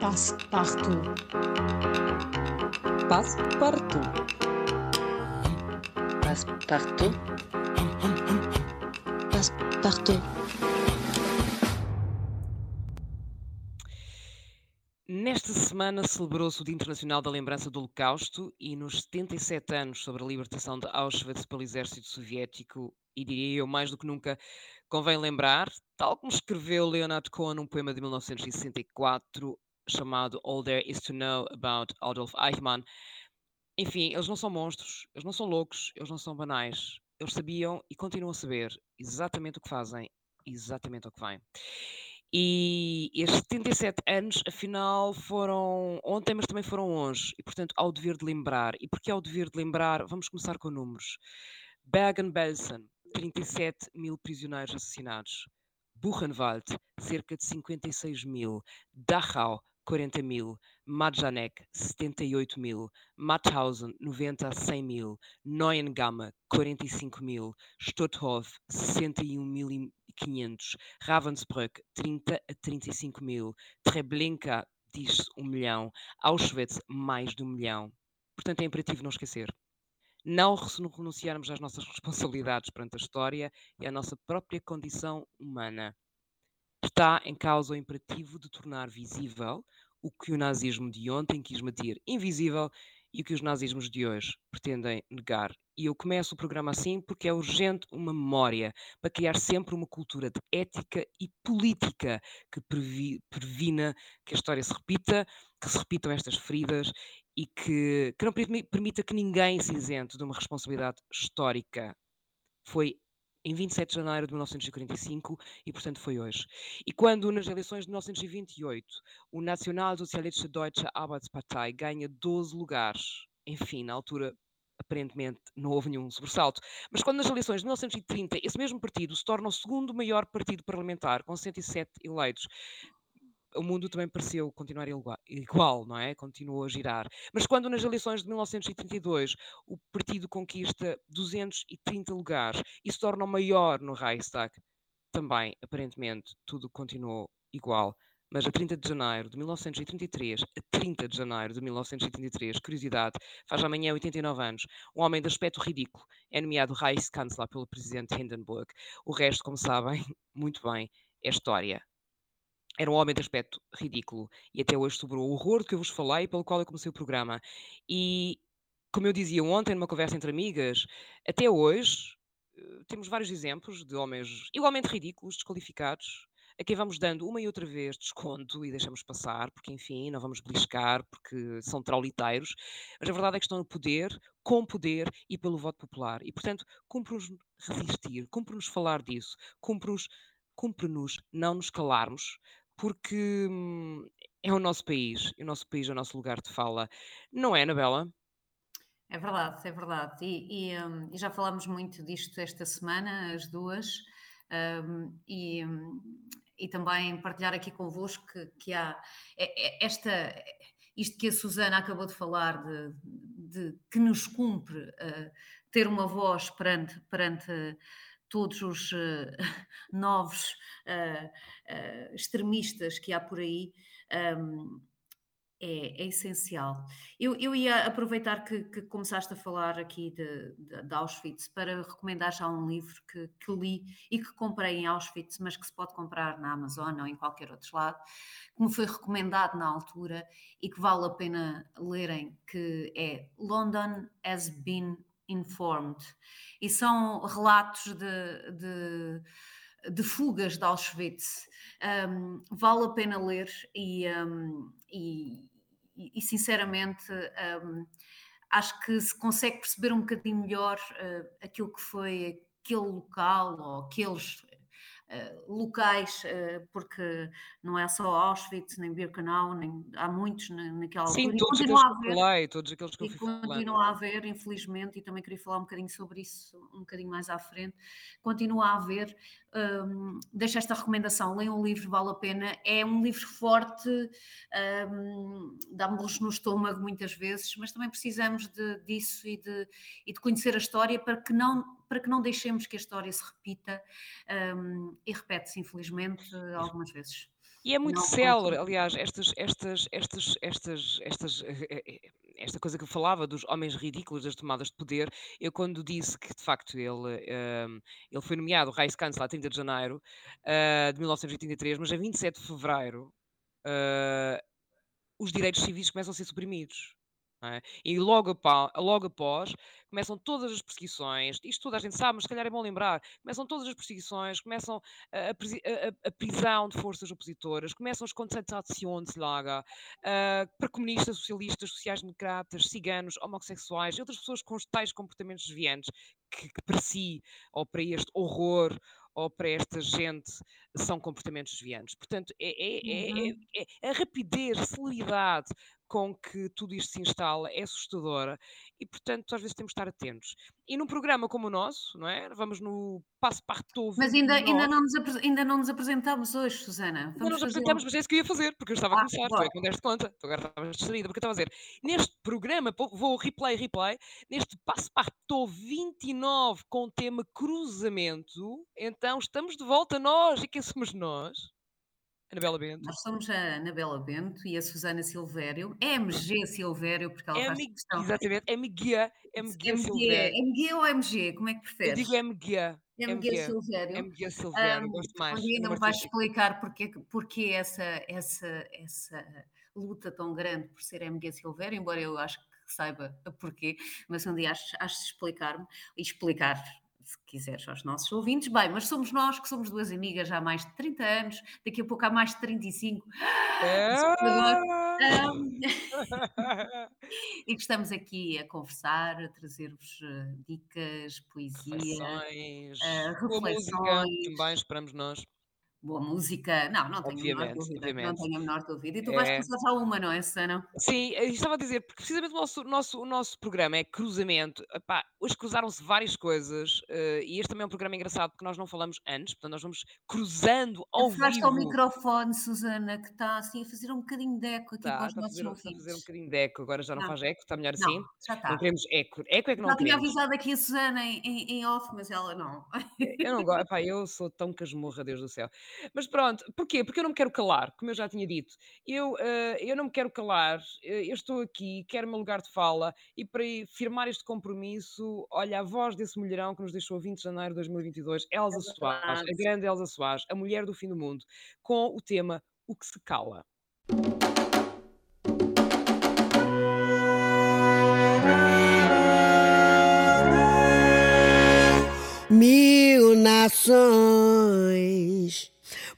Passepartout. Passepartout. Passepartout. Passepartout. Nesta semana celebrou-se o Dia Internacional da Lembrança do Holocausto e nos 77 anos sobre a libertação de Auschwitz pelo exército soviético, e diria eu mais do que nunca, convém lembrar, tal como escreveu Leonard Cohen num poema de 1964 chamado All There Is to Know About Adolf Eichmann. Enfim, eles não são monstros, eles não são loucos, eles não são banais. Eles sabiam e continuam a saber exatamente o que fazem, exatamente o que vêm. E estes 77 anos, afinal, foram ontem, mas também foram hoje. E, portanto, ao dever de lembrar. E porque ao dever de lembrar, vamos começar com números. Bergen-Belsen, 37 mil prisioneiros assassinados. Buchenwald, cerca de 56 mil. Dachau, 40 mil. Majdanek, 78 mil. Mauthausen, 90 a 100 mil. Neuengamme, 45 mil. Stutthof, 61.500. Ravensbrück, 30 a 35 mil. Treblinka, diz-se 1 milhão. Auschwitz, mais de 1 milhão. Portanto, é imperativo não esquecer não renunciarmos às nossas responsabilidades perante a história e à nossa própria condição humana. Está em causa o imperativo de tornar visível o que o nazismo de ontem quis manter invisível e o que os nazismos de hoje pretendem negar. E eu começo o programa assim porque é urgente uma memória para criar sempre uma cultura de ética e política que previ, previna que a história se repita, que se repitam estas feridas e que, que não permita que ninguém se isente de uma responsabilidade histórica. Foi em 27 de janeiro de 1945 e, portanto, foi hoje. E quando, nas eleições de 1928, o Nacional Sozialistische Deutsche Arbeitspartei ganha 12 lugares, enfim, na altura aparentemente não houve nenhum sobressalto. Mas quando nas eleições de 1930 esse mesmo partido se torna o segundo maior partido parlamentar, com 107 eleitos, o mundo também pareceu continuar igual, não é? Continuou a girar. Mas quando nas eleições de 1932 o partido conquista 230 lugares e se torna o maior no Reichstag, também, aparentemente, tudo continuou igual. Mas a 30 de janeiro de 1933, a 30 de janeiro de 1933, curiosidade, faz amanhã 89 anos, um homem de aspecto ridículo é nomeado Reichskanzler pelo presidente Hindenburg. O resto, como sabem, muito bem, é história. Era um homem de aspecto ridículo e até hoje sobrou o horror que eu vos falei, pelo qual eu comecei o programa. E, como eu dizia ontem numa conversa entre amigas, até hoje eh, temos vários exemplos de homens igualmente ridículos, desqualificados, a quem vamos dando uma e outra vez desconto e deixamos passar, porque enfim, não vamos beliscar, porque são trauliteiros, mas a verdade é que estão no poder, com poder e pelo voto popular. E, portanto, cumpre-nos resistir, cumpre-nos falar disso, cumpre-nos cumpre-nos não nos calarmos, porque hum, é o nosso país, o nosso país é o nosso lugar de fala. Não é, Anabela? É verdade, é verdade. E, e, um, e já falámos muito disto esta semana, as duas, um, e, e também partilhar aqui convosco que, que há é, é, esta, isto que a Susana acabou de falar, de, de que nos cumpre uh, ter uma voz perante, perante todos os uh, novos uh, uh, extremistas que há por aí, um, é, é, essencial. Eu, eu, ia aproveitar que, que, começaste a falar aqui de, de, de, Auschwitz para recomendar já um livro que, que, li e que comprei em Auschwitz, mas que se pode comprar na Amazon ou em qualquer outro lado, que me foi recomendado na altura e que vale a pena lerem, que é London has been informed. E são relatos de, de, de fugas de Auschwitz. Um, vale a pena ler e, um, e, e, sinceramente um, acho que se consegue perceber um bocadinho melhor uh, aquilo que foi aquele local ou aqueles eh, locais, uh, porque não é só Auschwitz, nem Birkenau, nem, há muitos na, naquela Sim, todos aqueles, a haver, falei, todos aqueles que eu fui continua a haver, infelizmente, e também queria falar um bocadinho sobre isso um bocadinho mais à frente, continua a haver, um, deixo esta recomendação, leiam um livro, vale a pena, é um livro forte, um, dá-me-los no estômago muitas vezes, mas também precisamos de, disso e de, e de conhecer a história para que não para que não deixemos que a história se repita um, e repete-se, infelizmente, algumas vezes. E é muito célere, aliás, estas, estas, estas, estas, estas, esta coisa que eu falava dos homens ridículos das tomadas de poder, eu quando disse que de facto ele, um, ele foi nomeado Reichskanzler a 30 de janeiro de 1983, mas a 27 de fevereiro os direitos civis começam a ser suprimidos. É? E logo, logo após começam todas as perseguições, isto toda a gente sabe, mas se calhar é bom lembrar, começam todas as perseguições, começam a, a, a, prisão de forças opositoras, começam as Konzentrationslager uh, para comunistas, socialistas, sociais-democratas, ciganos, homossexuais e outras pessoas com tais comportamentos desviantes que, que para si, ou para este horror, ou para esta gente são comportamentos desviantes. Portanto, é, é, é, uhum. é, é a rapidez, a celeridade com que tudo isto se instala é assustadora e, portanto, às vezes temos de estar atentos. E num programa como o nosso, não é? Vamos no passo parto. Mas ainda, ainda, não nos, ainda não nos apresentamos hoje, Susana. Vamos não nos apresentamos, mas é isso que eu ia fazer, porque eu estava ah, a começar, tu é que conta, tu agora estavas distraída, porque eu estava a dizer, neste programa, vou replay, replay, neste passo parto 29 com o tema cruzamento, então estamos de volta nós, e quem somos nós? Anabela Bento. Nós somos a Anabela Bento e a Susana Silvério, MG Silvério, porque ela M, faz questão. Exatamente, MG, MG, Silvério. MG ou MG, como é que preferes? Eu digo MG. MG, Silvério. MG Silvério, um, gosto mais. Ainda me vais explicar porque, porque essa, essa, essa luta tão grande por ser MG Silvério, embora eu acho que saiba porquê, mas um dia acho, acho explicar-me e explicar se quiseres aos nossos ouvintes, bem, mas somos nós que somos duas amigas há mais de 30 anos, daqui a pouco há mais de 35. É. Um, e que estamos aqui a conversar, a trazer-vos uh, dicas, poesia, reflexões, uh, reflexões. Também esperamos nós boa música. Não, não tenho obviamente, a menor dúvida. Obviamente. Não tenho a menor dúvida. E tu é... vais começar só uma, não é, Susana? Sim, eu estava a dizer, porque precisamente o nosso, nosso, o nosso programa é cruzamento. Epá, hoje cruzaram-se várias coisas uh, e este também é um programa engraçado porque nós não falamos antes, portanto nós vamos cruzando ao Faz vivo. ao microfone, Susana, que está assim a fazer um bocadinho de eco aqui tá, para os nossos fazer, ouvintes. Está a fazer um bocadinho de eco, agora já não, não. faz eco, está melhor assim? Não, já está. Não queremos eco. Eco é que não já tinha avisado aqui a Susana em, em, em off, mas ela não. Eu não gosto, epá, eu sou tão casmurra, Deus do céu. Mas pronto, Porquê? Porque eu não me quero calar, como eu já tinha dito. Eu, uh, eu não me quero calar, uh, eu estou aqui, quero o meu lugar de fala e para firmar este compromisso, olha, a voz desse mulherão que nos deixou a 20 de janeiro de 2022, Elsa é Soares, a grande Elsa Soares, a mulher do fim do mundo, com o tema O que se cala. Mil nações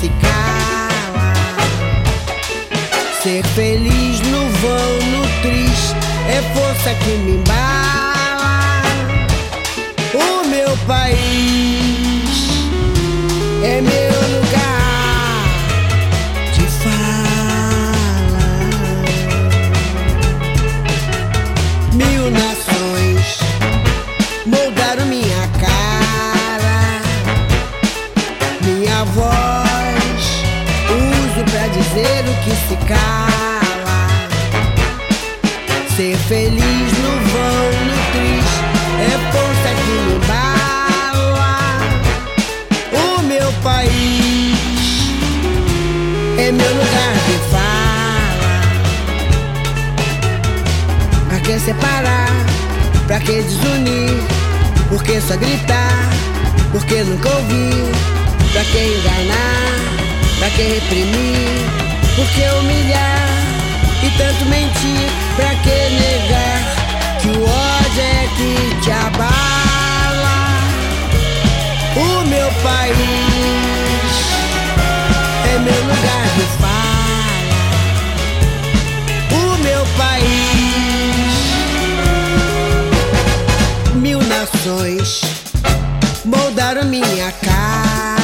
Se cala. Ser feliz no vão, no triste, é força que me embala. O meu país feliz no vão, no triste, é força que me bala. O meu país é meu lugar de fala. Pra que separar? Pra que desunir? Por que só gritar? Por que nunca ouvir? Pra que enganar? Pra que reprimir? Por que humilhar? E tanto mentir? Pra que negar? Que o ódio é que te abala O meu país é meu lugar de fala. O meu país, mil nações moldaram minha cara,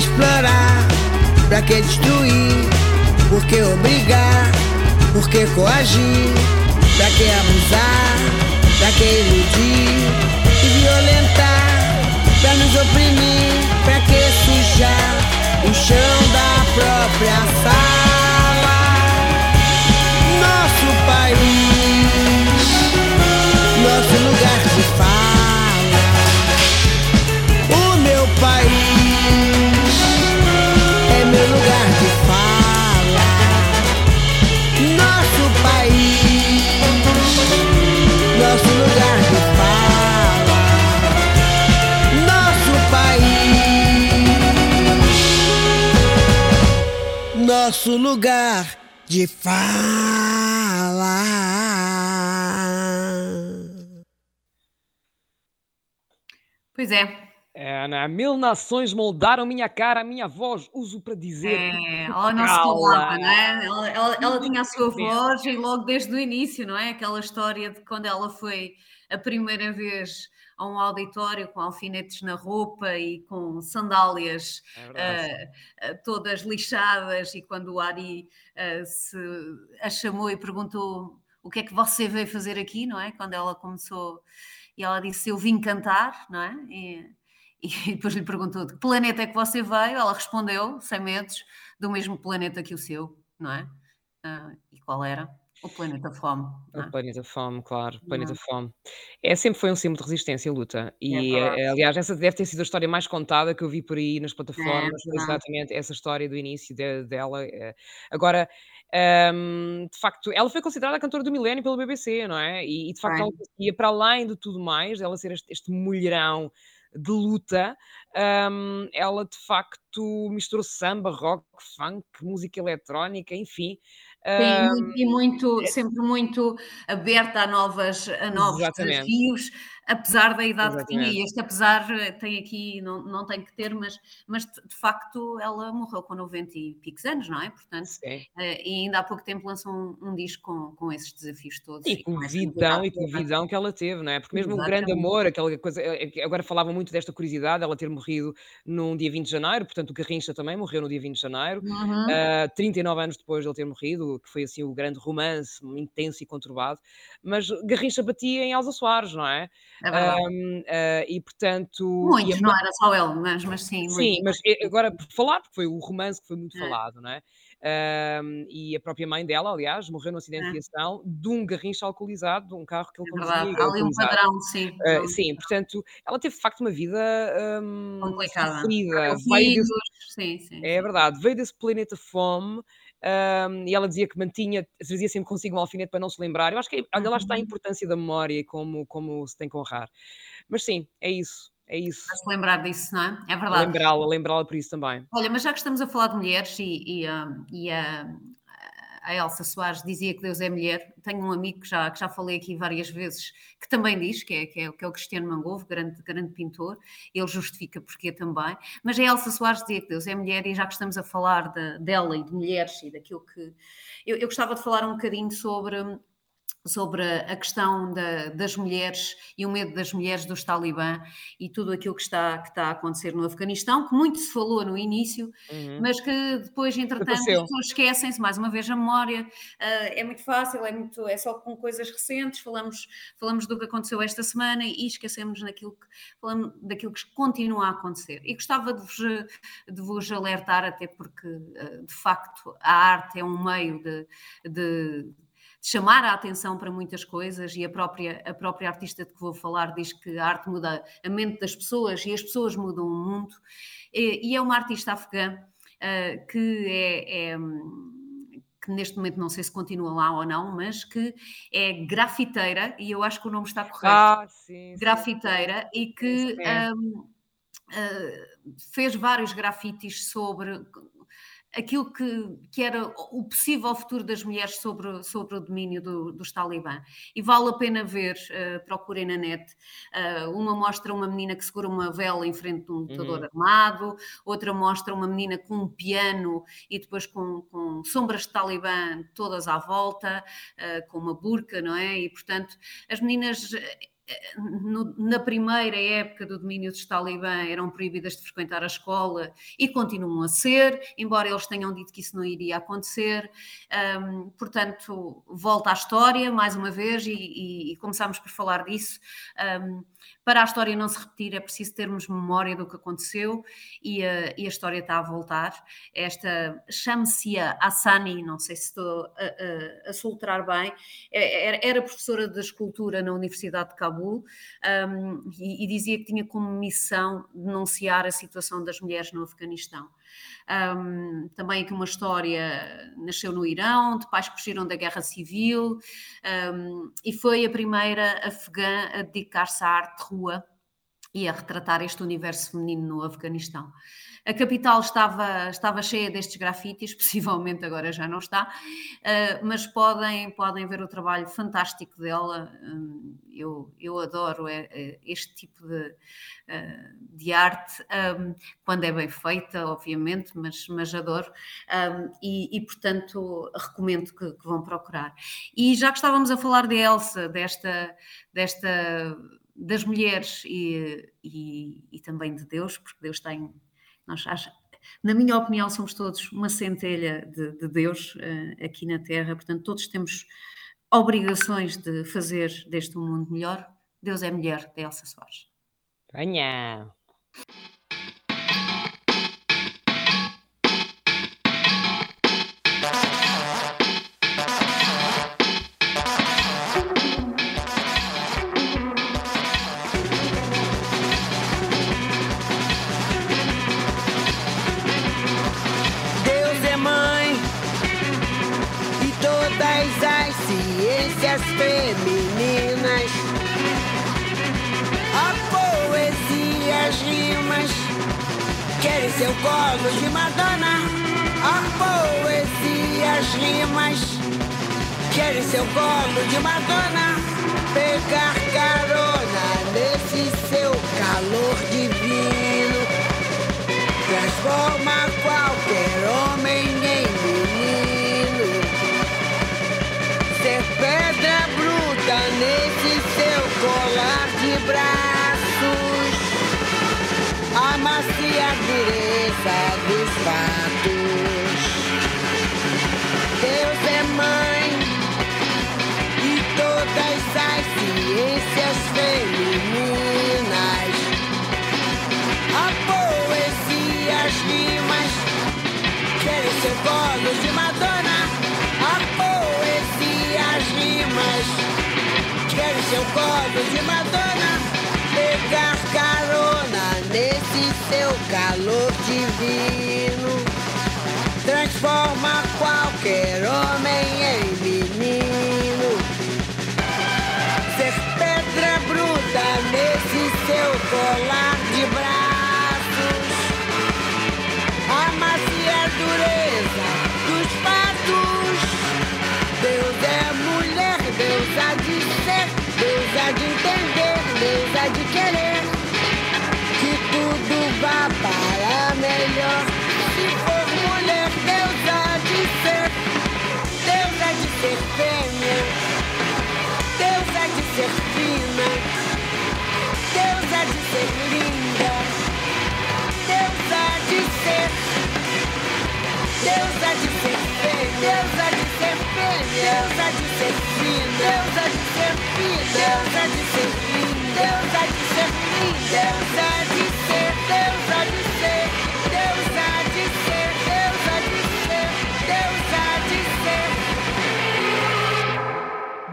explorar? Pra que destruir? Por que obrigar? Por que coagir? Pra que abusar? Pra que iludir e violentar? Pra nos oprimir? Pra que sujar o chão da própria sala? Nosso lugar de fala. Pois é. Mil nações moldaram minha cara, a minha voz, uso para dizer. É, ela não se Cala. calava, não é? Ela, ela- ela tinha a sua voz e logo desde o início, não é? Aquela história de quando ela foi a primeira vez a um auditório com alfinetes na roupa e com sandálias É eh, todas lixadas e quando o Ari eh, se a chamou e perguntou o que é que você veio fazer aqui, não é? Quando ela começou e ela disse eu vim cantar, não é? E, e depois lhe perguntou de que planeta é que você veio? Ela respondeu, sem medos, do mesmo planeta que o seu, não é? Ah, e qual era? O planeta Fome. é? O Planeta Fome, claro, o Planeta Fome. É, sempre foi um símbolo de resistência e luta. E, verdade. eh, aliás, essa deve ter sido a história mais contada que eu vi por aí nas plataformas. verdade. exatamente essa história do início de- dela. eh. Agora, ahm, de facto, ela foi considerada a cantora do milénio pelo BBC, não é? E, e, de facto, ela conseguia, para além de tudo mais, dela ser este, este mulherão de luta, ahm, ela de facto misturou samba, rock, funk, música eletrónica, enfim. Sim, ahm, muito- e muito, sempre muito aberta a, novas, a novos Exatamente. desafios, apesar da idade que tinha. E Exatamente. este apesar eh, tem aqui, não, não tem que ter, mas, mas de facto ela morreu com 90 e picos anos, não é? Portanto, sim. eh, e ainda há pouco tempo lançou um, um disco com, com esses desafios todos. E com novidade e com vidão que ela teve, não é? Porque mesmo o grande Exatamente. amor, aquela coisa. eh, Agora falavam muito desta curiosidade, ela ter morrido num dia 20 de janeiro, portanto o Garrincha também morreu no dia 20 de janeiro, Uhum. ah, 39 anos depois de ele ter morrido, que foi assim o grande romance, intenso e conturbado. Mas Garrincha batia em Elsa Soares, não é? É verdade. Ahm, ah, e portanto. e a Muitos, não era só ele, mas, mas sim, Sim, muitos. mas eh, agora por falar, porque foi o romance que foi muito É. falado, não é? Ahm, e a própria mãe dela, aliás, morreu num acidente de É. viação de um garrincha alcoolizado, de um carro que ele É conduzia verdade. e Há ali um padrão, sim. Um sim, portanto, ela teve de facto uma vida hum, complicada. sofrida. Veio desse, sim, sim. é verdade, veio desse planeta fome. Hum, e ela dizia que mantinha, trazia sempre consigo um alfinete para não se lembrar. Eu acho que, olha, lá está a Uhum. importância da memória e como, como se tem que honrar. Mas sim, é isso, é isso. Para se lembrar disso, não é? É verdade. Lembrá-la, lembrá-la por isso também. Olha, mas já que estamos a falar de mulheres e, e, ah, e a, a Elsa Soares dizia que Deus é mulher, tenho um amigo que já, que já falei aqui várias vezes que também diz, que é, que é, que é o Cristiano Mangovo, grande, grande pintor, ele justifica porque também, mas a Elsa Soares dizia que Deus é mulher e já que estamos a falar de- dela e de mulheres e daquilo que... Eu, eu gostava de falar um bocadinho sobre sobre a questão da- das mulheres e o medo das mulheres dos talibã e tudo aquilo que está, que está a acontecer no Afeganistão, que muito se falou no início, Uhum. mas que depois, entretanto, as pessoas esquecem-se, mais uma vez, a memória. Ah, é muito fácil, é, muito, é só com coisas recentes, falamos, falamos do que aconteceu esta semana e esquecemos naquilo que, falamos daquilo que continua a acontecer. E gostava de vos, de vos alertar, até porque, ah, de facto, a arte é um meio de de chamar a atenção para muitas coisas e a própria, a própria artista de que vou falar diz que a arte muda a mente das pessoas e as pessoas mudam o mundo. E, e é uma artista afegã uh, que é, é, que neste momento não sei se continua lá ou não, mas que é grafiteira, e eu acho que o nome está correto. Ah, sim. grafiteira, sim. e que Um, uh, fez vários grafites sobre aquilo que, que era o possível futuro das mulheres sobre, sobre o domínio do, dos talibã. E vale a pena ver, uh, procurem na net. Uh, uma mostra uma menina que segura uma vela em frente de um lutador uhum. armado, outra mostra uma menina com um piano e depois com, com sombras de talibã todas à volta, uh, com uma burca, não é? E portanto, as meninas no, na primeira época do domínio dos talibã eram proibidas de frequentar a escola e continuam a ser, embora eles tenham dito que isso não iria acontecer. Um, portanto, volta à história mais uma vez e, e, e começámos por falar disso. Um, para a história não se repetir, é preciso termos memória do que aconteceu e, uh, e a história está a voltar. Esta Shamsia Hassani, não sei se estou a, a, a soltar bem, é, era, era, professora de escultura na Universidade de Cabul um, e, e dizia que tinha como missão denunciar a situação das mulheres no Afeganistão. Um, também aqui uma história, nasceu no Irão, de pais que fugiram da guerra civil um, e foi a primeira afegã a dedicar-se à arte de rua e a retratar este universo feminino no Afeganistão. A capital estava, estava cheia destes grafites, possivelmente agora já não está, uh, mas podem, podem ver o trabalho fantástico dela. Um, eu, eu adoro é, é este tipo de, de arte, um, quando é bem feita, obviamente, mas, mas adoro. Um, e, e, portanto, recomendo que, que vão procurar. E já que estávamos a falar de Elsa, desta. desta das mulheres e, e, e, também de Deus, porque Deus tem nós acha, na minha opinião, somos todos uma centelha de, de Deus uh, aqui na Terra, portanto, todos temos obrigações de fazer deste um mundo melhor. Deus é mulher, de Elsa Soares. Venha! Seu colo de Madonna. A poesia, as rimas, querem seu colo de Madonna. Pegar carona nesse seu calor divino, transforma qualquer homem em pedra bruta nesse seu colar de braços. A dureza dos fatos. Deus é mãe e todas as ciências femininas. A poesia, as rimas, querem seu colo de Madonna. A as rimas. Quero seu colo de Madonna, pegar carona seu calor divino. Transforma qualquer homem em Deus há de ser fino, Deus há de ser fino, Deus há de ser lindo, Deus há de ser lindo, Deus há de ser, Deus há de ser, Deus há de ser, Deus há de ser, Deus há de ser.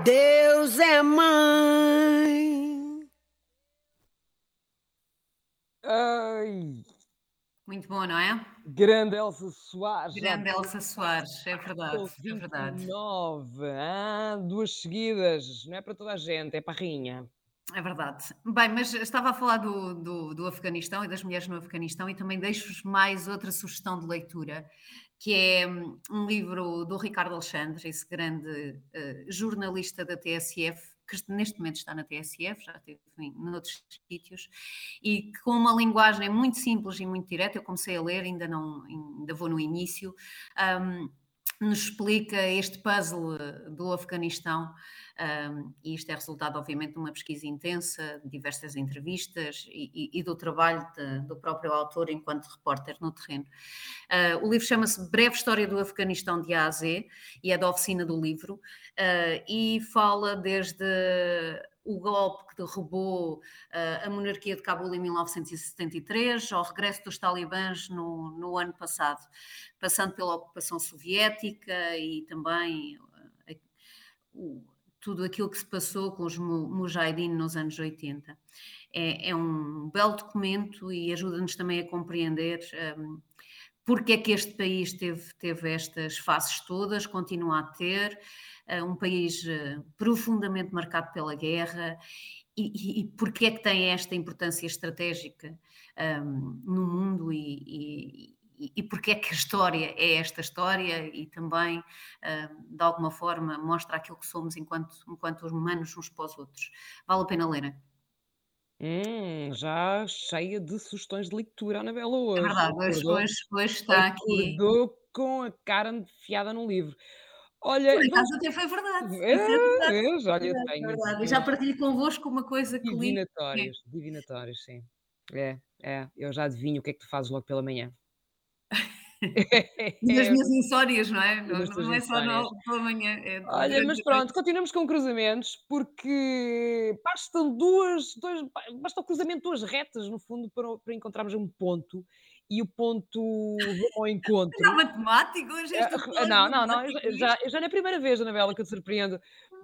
Deus é mãe. Ai. Muito bom, não é? Grande Elsa Soares. Grande Elsa Soares, é verdade, é verdade. 29, ah, duas seguidas, não é para toda a gente, é para a rainha. É verdade. Bem, mas estava a falar do, do, do Afeganistão e das mulheres no Afeganistão e também deixo-vos mais outra sugestão de leitura, que é hum, um livro do Ricardo Alexandre, esse grande uh, jornalista da TSF, que neste momento está na TSF, já esteve em noutros sítios, e com uma linguagem muito simples e muito direta, eu comecei a ler, ainda não, ainda vou no início, um, nos explica este puzzle do Afeganistão, um, e isto é resultado, obviamente, de uma pesquisa intensa, de diversas entrevistas e, e, e do trabalho de, do próprio autor enquanto repórter no terreno. Uh, o livro chama-se Breve História do Afeganistão de A a Z e é da oficina do livro, uh, e fala desde o golpe que derrubou uh, a monarquia de Cabul em 1973, ao regresso dos talibãs no, no ano passado, passando pela ocupação soviética e também uh, tudo aquilo que se passou com os Mujahideen nos anos 80. É, é um belo documento e ajuda-nos também a compreender um, porque é que este país teve, teve estas fases todas, continua a ter, uh, um país uh, profundamente marcado pela guerra e, e, e porque é que tem esta importância estratégica um, no mundo e, e porque é que a história é esta história e também, uh, de alguma forma, mostra aquilo que somos enquanto, enquanto humanos uns para os outros. Vale a pena ler. Hum, já cheia de sugestões de leitura, Anabela, É hoje. verdade, hoje, hoje, hoje está aqui. acordou com a cara enfiada num livro. Olha, Por acaso até foi verdade. É, Isso é verdade, vês? Olha, verdade, tenho verdade. E assim já partilho convosco uma coisa que li. é divinatórios, divinatórios, sim. É, é, eu já adivinho o que é que tu fazes logo pela manhã. E das minhas insónias, não é? Não, não é só pela manhã, é Olha, mas pronto, continuamos com cruzamentos, porque bastam duas, dois, basta o cruzamento de duas retas, no fundo, para, para encontrarmos um ponto, e o ponto ao Não, encontro. matemático, hoje falas Não, não, não, eu já, eu já, não é a primeira vez, Anabela, que eu te surpreendo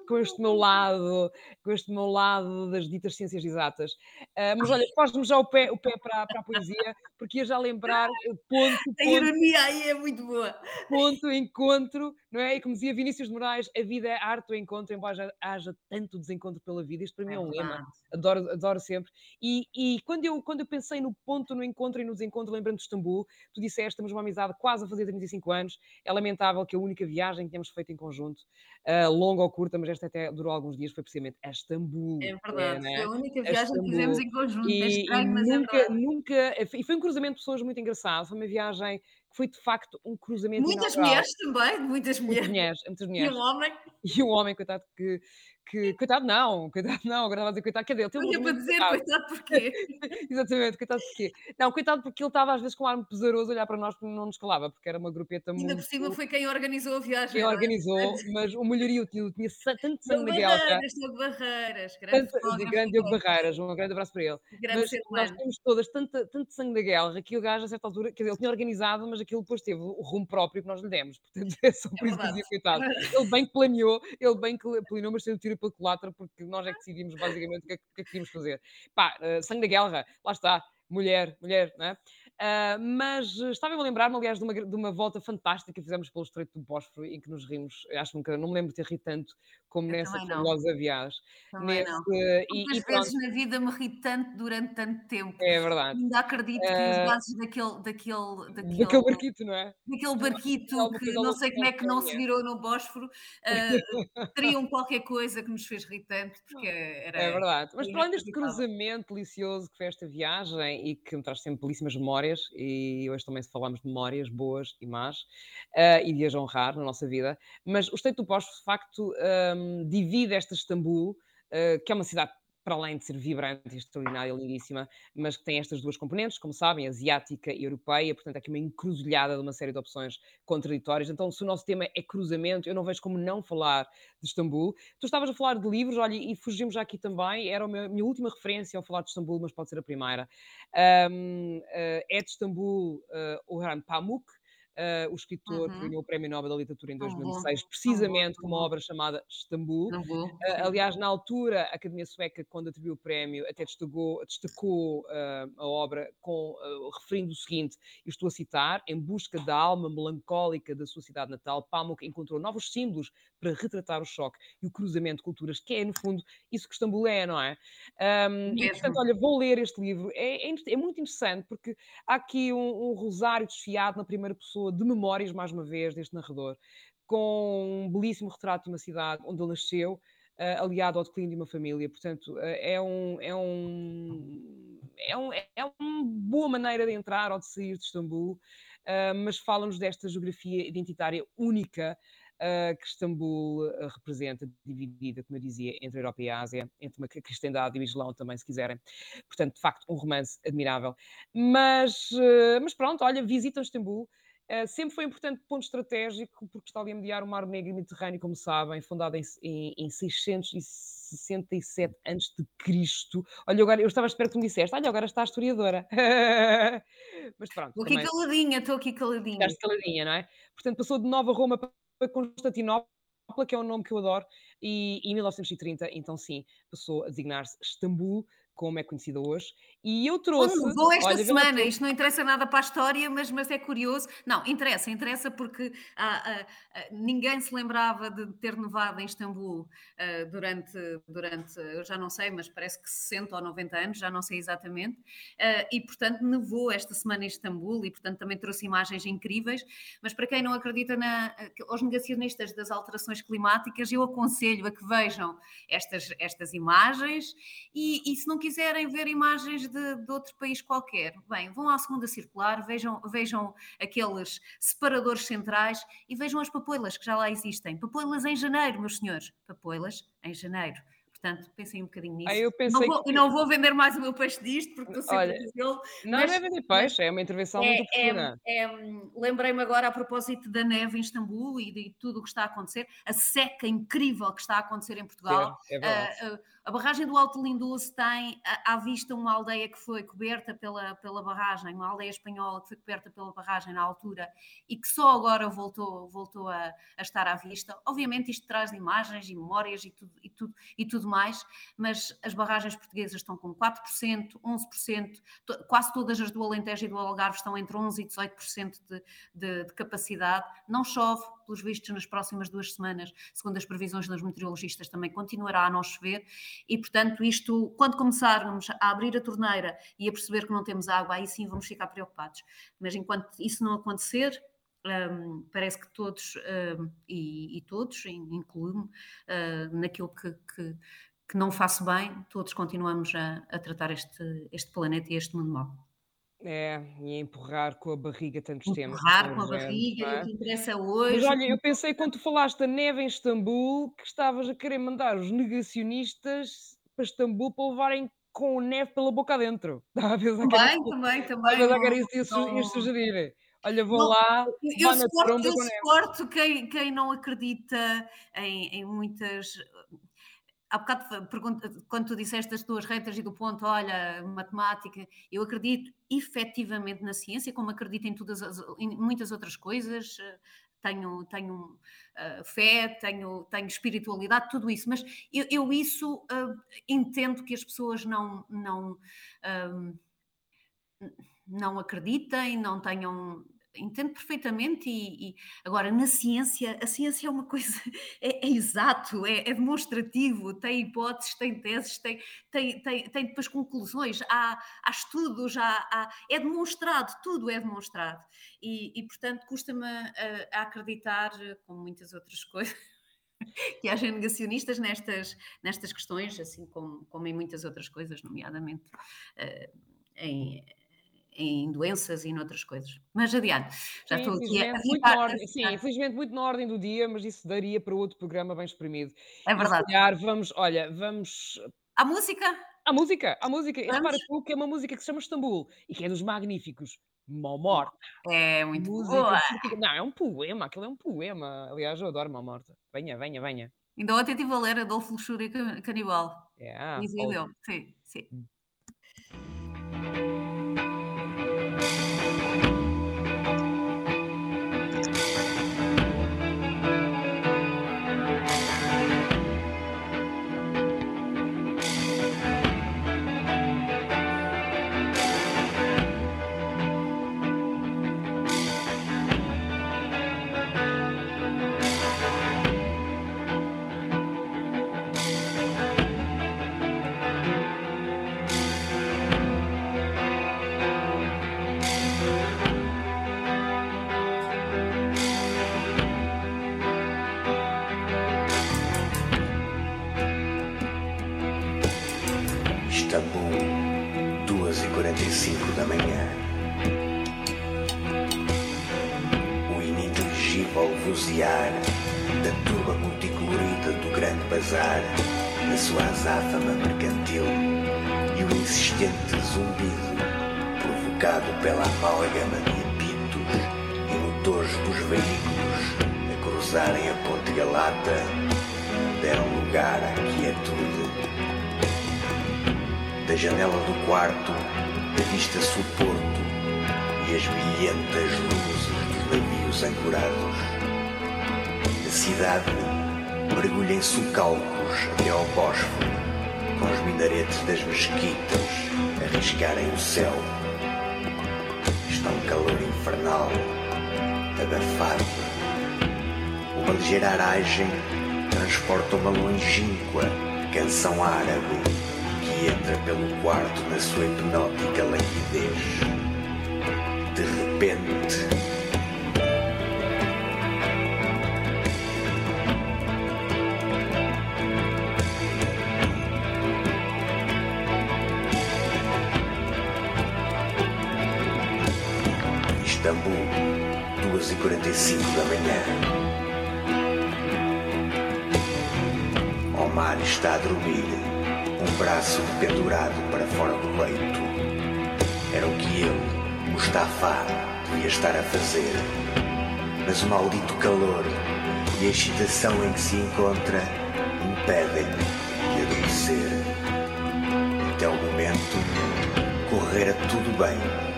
com este meu lado, com este meu lado das ditas ciências exatas. Ah, mas olha, faz-me já o pé, o pé para, para a poesia, porque ia já lembrar eh, ponto, A ponto, ironia aí é muito boa. ponto, encontro, não é? E como dizia Vinícius de Moraes, a vida é arte do encontro, embora haja, haja tanto desencontro pela vida. Isto para mim É é um lema, adoro, adoro sempre. E, e quando, eu, quando eu pensei no ponto, no encontro e no desencontro, lembrando de Istambul, tu disseste, temos uma amizade quase a fazer 35 anos, é lamentável que a única viagem que temos feito em conjunto, ah, longa ou curta, mas esta até durou alguns dias, foi precisamente a Istambul. É é, verdade, não foi é? a única viagem que fizemos em conjunto. É E, e estranho, mas é nunca, verdade. nunca, e foi um cruzamento de pessoas muito engraçado, foi uma viagem que foi de facto um cruzamento Muitas inaugural. mulheres também, muitas Muitas mulheres. mulheres, muitas E mulheres. um homem, E o homem, coitado, que, que coitado não, coitado não, agora estava a dizer coitado, cadê? Ele teve um olha para dizer, coitado. coitado, porquê? Exatamente, coitado porquê? Não, coitado porque ele estava às vezes com um ar pesaroso a olhar para nós porque não nos calava, porque era uma grupeta Ainda por muito cima foi quem organizou a viagem, quem é? organizou, mas o melhorio tinha, tinha tanto sangue na Barreiras, Diogo Barreiras, grande tanto, grande Diogo Barreiras, um grande abraço para ele. grande Mas nós temos todas tanto, tanto sangue da guerra que o gajo, a certa altura, quer dizer, ele tinha organizado, mas aquilo depois teve o rumo próprio que nós lhe demos. Portanto, é só É por isso que dizia, coitado. Ele bem que planeou, ele bem que planeou, mas saiu tiro pela culatra, porque nós é que decidimos basicamente o que é que, o que, é queríamos fazer. Pá, eh, sangue da guerra, lá está, mulher, mulher, não é? Ah, mas estava-me a lembrar-me, aliás, de uma, de uma volta fantástica que fizemos pelo Estreito do Bósforo, em que nos rimos, acho que nunca, não me lembro de ter rido tanto como Eu nessa não, fabulosa viagem. também Nesse, não. e, Poucas e pronto, vezes na vida me ri tanto durante tanto tempo. é verdade. Ainda acredito que os Ah, gases daquele, daquele, daquele daquele, barquito, não é? daquele barquito alguma que não sei como é que não se virou no Bósforo, ah, teriam qualquer coisa que nos fez rir tanto, porque É era, verdade. Mas para além deste cruzamento delicioso que foi esta viagem e que me traz sempre belíssimas memórias, e hoje também se falamos de memórias boas e más, e de as honrar na nossa vida, mas o Estreito do Bósforo, de facto, divide esta Istambul, ah, que é uma cidade para além de ser vibrante, extraordinária, lindíssima, mas que tem estas duas componentes, como sabem, asiática e europeia, portanto, é aqui uma encruzilhada de uma série de opções contraditórias. Então, se o nosso tema é cruzamento, eu não vejo como não falar de Istambul. Tu estavas a falar de livros, olha, e fugimos já aqui também, era a minha, última referência ao falar de Istambul, mas pode ser a primeira. Um, uh, é de Istambul uh, o Orhan Pamuk, uh, o escritor que Uhum. ganhou o Prémio Nobel da Literatura em Tão bom, 2006, tão bom, precisamente tão com uma obra chamada Istambul. Uh, aliás, na altura, a Academia Sueca, quando atribuiu o prémio, até destacou, destacou uh, a obra com, referindo o seguinte, e estou a citar, em busca da alma melancólica da sua cidade natal, Pamuk encontrou novos símbolos para retratar o choque e o cruzamento de culturas, que é, no fundo, isso que Istambul é, não é? Um, e, portanto, olha, vou ler este livro. É, é, é muito interessante, porque há aqui um, um rosário desfiado na primeira pessoa de memórias, mais uma vez, deste narrador, com um belíssimo retrato de uma cidade onde ele nasceu, eh, aliado ao declínio de uma família. Portanto, eh, é, um, é, um, é, um, é uma boa maneira de entrar ou de sair de Istambul, eh, mas fala-nos desta geografia identitária única que Istambul representa, dividida, como eu dizia, entre a Europa e a Ásia, entre uma cristandade e o Islão também, se quiserem. Portanto, de facto, um romance admirável. Mas, mas pronto, olha, visitam Istambul. Uh, sempre foi um importante ponto estratégico, porque está ali a mediar o Mar Negro e Mediterrâneo, como sabem, fundado em, em, em 667 a.C. Olha, agora eu estava a esperar que tu me disseste, olha, agora está a historiadora. Mas pronto. Estou aqui também, caladinha, estou aqui caladinha. ficaste caladinha, não é? Portanto, passou de Nova Roma para Constantinopla, que é um nome que eu adoro, e em 1930, então sim, passou a designar-se Istambul, como é conhecida hoje. E eu trouxe. Como vou esta olha, semana, isto não interessa nada para a história, mas, mas é curioso. Não, interessa, interessa porque ah, ah, ah, ninguém se lembrava de ter nevado em Istambul ah, durante, durante, eu já não sei, mas parece que 60 ou 90 anos, já não sei exatamente. Ah, e portanto nevou esta semana em Istambul e portanto também trouxe imagens incríveis. Mas para quem não acredita na, aos negacionistas das alterações climáticas, eu aconselho a que vejam estas, estas imagens e, e se não quiserem ver imagens de, de outro país qualquer, bem, vão à segunda circular, vejam, vejam aqueles separadores centrais e vejam as papoilas que já lá existem. Papoilas em janeiro, meus senhores. Papoilas em janeiro. Portanto, pensem um bocadinho nisso. Ah, eu não, vou, que. não vou vender mais o meu peixe disto, porque estou sempre Olha, a dizê-lo. Não, mas- não é vender peixe, é uma intervenção muito É, oportuna. é, é, hum, Lembrei-me agora a propósito da neve em Istambul e de tudo o que está a acontecer, a seca incrível que está a acontecer em Portugal. É, é verdade. Ah, ah, a barragem do Alto Lindoso tem à vista uma aldeia que foi coberta pela, pela barragem, uma aldeia espanhola que foi coberta pela barragem na altura e que só agora voltou, voltou a, a estar à vista. Obviamente isto traz imagens e memórias e tudo, e, tudo, e tudo mais, mas as barragens portuguesas estão com 4%, 11%, to- quase todas as do Alentejo e do Algarve estão entre 11% e 18% de, de, de capacidade. Não chove, pelos vistos, nas próximas duas semanas, segundo as previsões dos meteorologistas, também continuará a não chover e, portanto, isto, quando começarmos a abrir a torneira e a perceber que não temos água, aí sim vamos ficar preocupados. Mas enquanto isso não acontecer, hum, parece que todos, hum, e, e todos, in- incluo-me, hum, naquilo que, que, que não faço bem, todos continuamos a, a tratar este, este planeta e este mundo mau. É, e empurrar com a barriga tantos temas. que Empurrar com a barriga, e é? o que interessa hoje. Mas olha, eu pensei quando tu falaste da neve em Istambul que estavas a querer mandar os negacionistas para Istambul para levarem com neve pela boca adentro. Também, também, também. era não- isso ias sugerir. Olha, vou Não, lá, Eu suporto, eu suporto quem, quem não acredita em, em muitas. Há bocado quando tu disseste das tuas retas e do ponto, olha, matemática, eu acredito efetivamente na ciência, como acredito em, todas as- em muitas outras coisas. eh, Tenho, tenho eh, fé, tenho, tenho espiritualidade, tudo isso, mas eu, eu isso eh, entendo que as pessoas não, não, ahm, não acreditem, não tenham. Entendo perfeitamente, e, e- agora na ciência, a ciência é uma coisa, é, é exato, é, é demonstrativo, tem hipóteses, tem teses, tem, tem, tem, tem depois conclusões, há, há estudos, há, há- é demonstrado, tudo é demonstrado. E, e, portanto, custa-me a, a acreditar, como muitas outras coisas, que haja negacionistas nestas, nestas questões, assim como, como em muitas outras coisas, nomeadamente eh, em, em doenças e noutras coisas. Mas adiante, já Sim, estou aqui a ficar- a ordem, sim, infelizmente muito na ordem do dia, mas isso daria para outro programa bem exprimido. É verdade. calhar vamos, olha, vamos A música? à música, à música. Vamos. repara tu que é uma música que se chama Istambul e que é dos magníficos. Mó Morta. É muito Música boa. Não, é um poema, aquilo é um poema. Aliás, eu adoro Mó Morta. Venha, venha, venha. Ainda ontem estive a ler Adolfo Luxúria Ca- Canibal. É, ah, ele. Sim, sim. Vozear da turba multicolorida do grande bazar, a sua azáfama mercantil e o insistente zumbido provocado pela amálgama de apitos e motores dos veículos a cruzarem a Ponte Galata deram lugar à quietude. Da janela do quarto avista-se o porto e as brilhantas luzes dos navios ancorados. Cidade mergulha em sulcalcos até ao Bósforo, com os minaretes das mesquitas a riscarem o céu. Está um calor infernal, abafado. Uma ligeira aragem transporta uma longínqua canção árabe que entra pelo quarto na sua hipnótica languidez. De repente, 2h45 da manhã. Omar está a dormir, um braço pendurado para fora do leito. Era o que ele, Mustafa, devia estar a fazer. Mas o maldito calor e a excitação em que se encontra impedem-lhe de adormecer. Até o momento, correra tudo bem.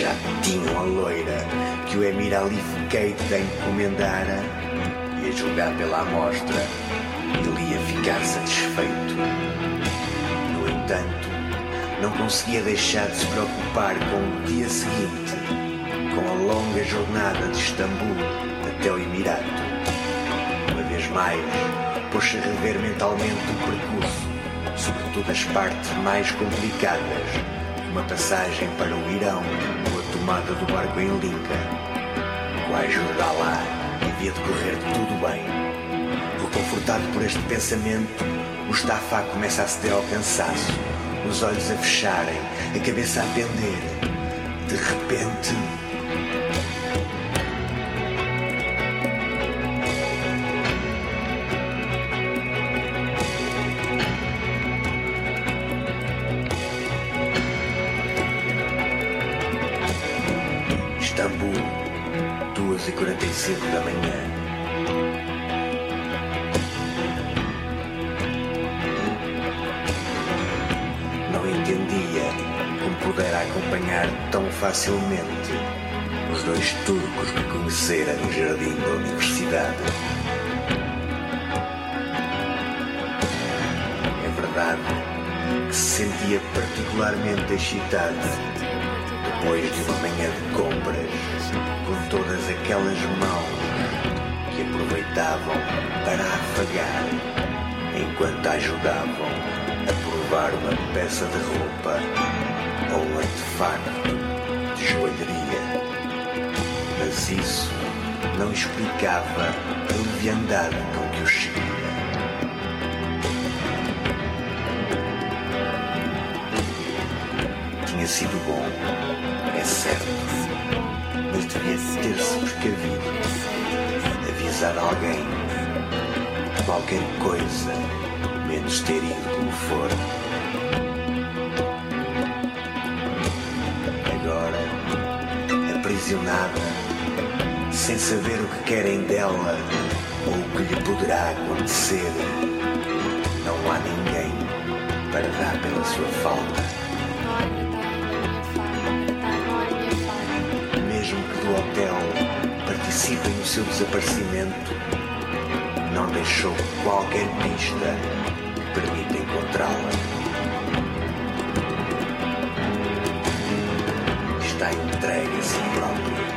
Já tinham a loira que o Emir Ali Keita encomendara e a julgar pela amostra ele ia ficar satisfeito. No entanto, não conseguia deixar de se preocupar com o dia seguinte, com a longa jornada de Istambul até o Emirato. Uma vez mais, pôs-se a rever mentalmente o percurso, sobretudo as partes mais complicadas, uma passagem para o Irão ou a tomada do barco em Linca. Com a ajuda de Allah, devia decorrer tudo bem. Reconfortado por este pensamento, Mustafa começa a ceder ao cansaço, os olhos a fecharem, a cabeça a pender. De repente. 2h45 da manhã. Não entendia como pudera acompanhar tão facilmente os dois turcos que conhecera no jardim da universidade. É verdade que se sentia particularmente excitado depois de uma manhã de compras todas aquelas mãos que aproveitavam para afagar enquanto ajudavam a provar uma peça de roupa ou um artefacto de joalheria. Mas isso não explicava a leviandade com que o seguia. Tinha sido bom, alguém, qualquer coisa, menos ter ido como for. Agora, aprisionada, sem saber o que querem dela ou o que lhe poderá acontecer, não há ninguém para dar pela sua falta. Participem no seu desaparecimento, não deixou qualquer pista que permita encontrá-la. Está entregue a si próprio.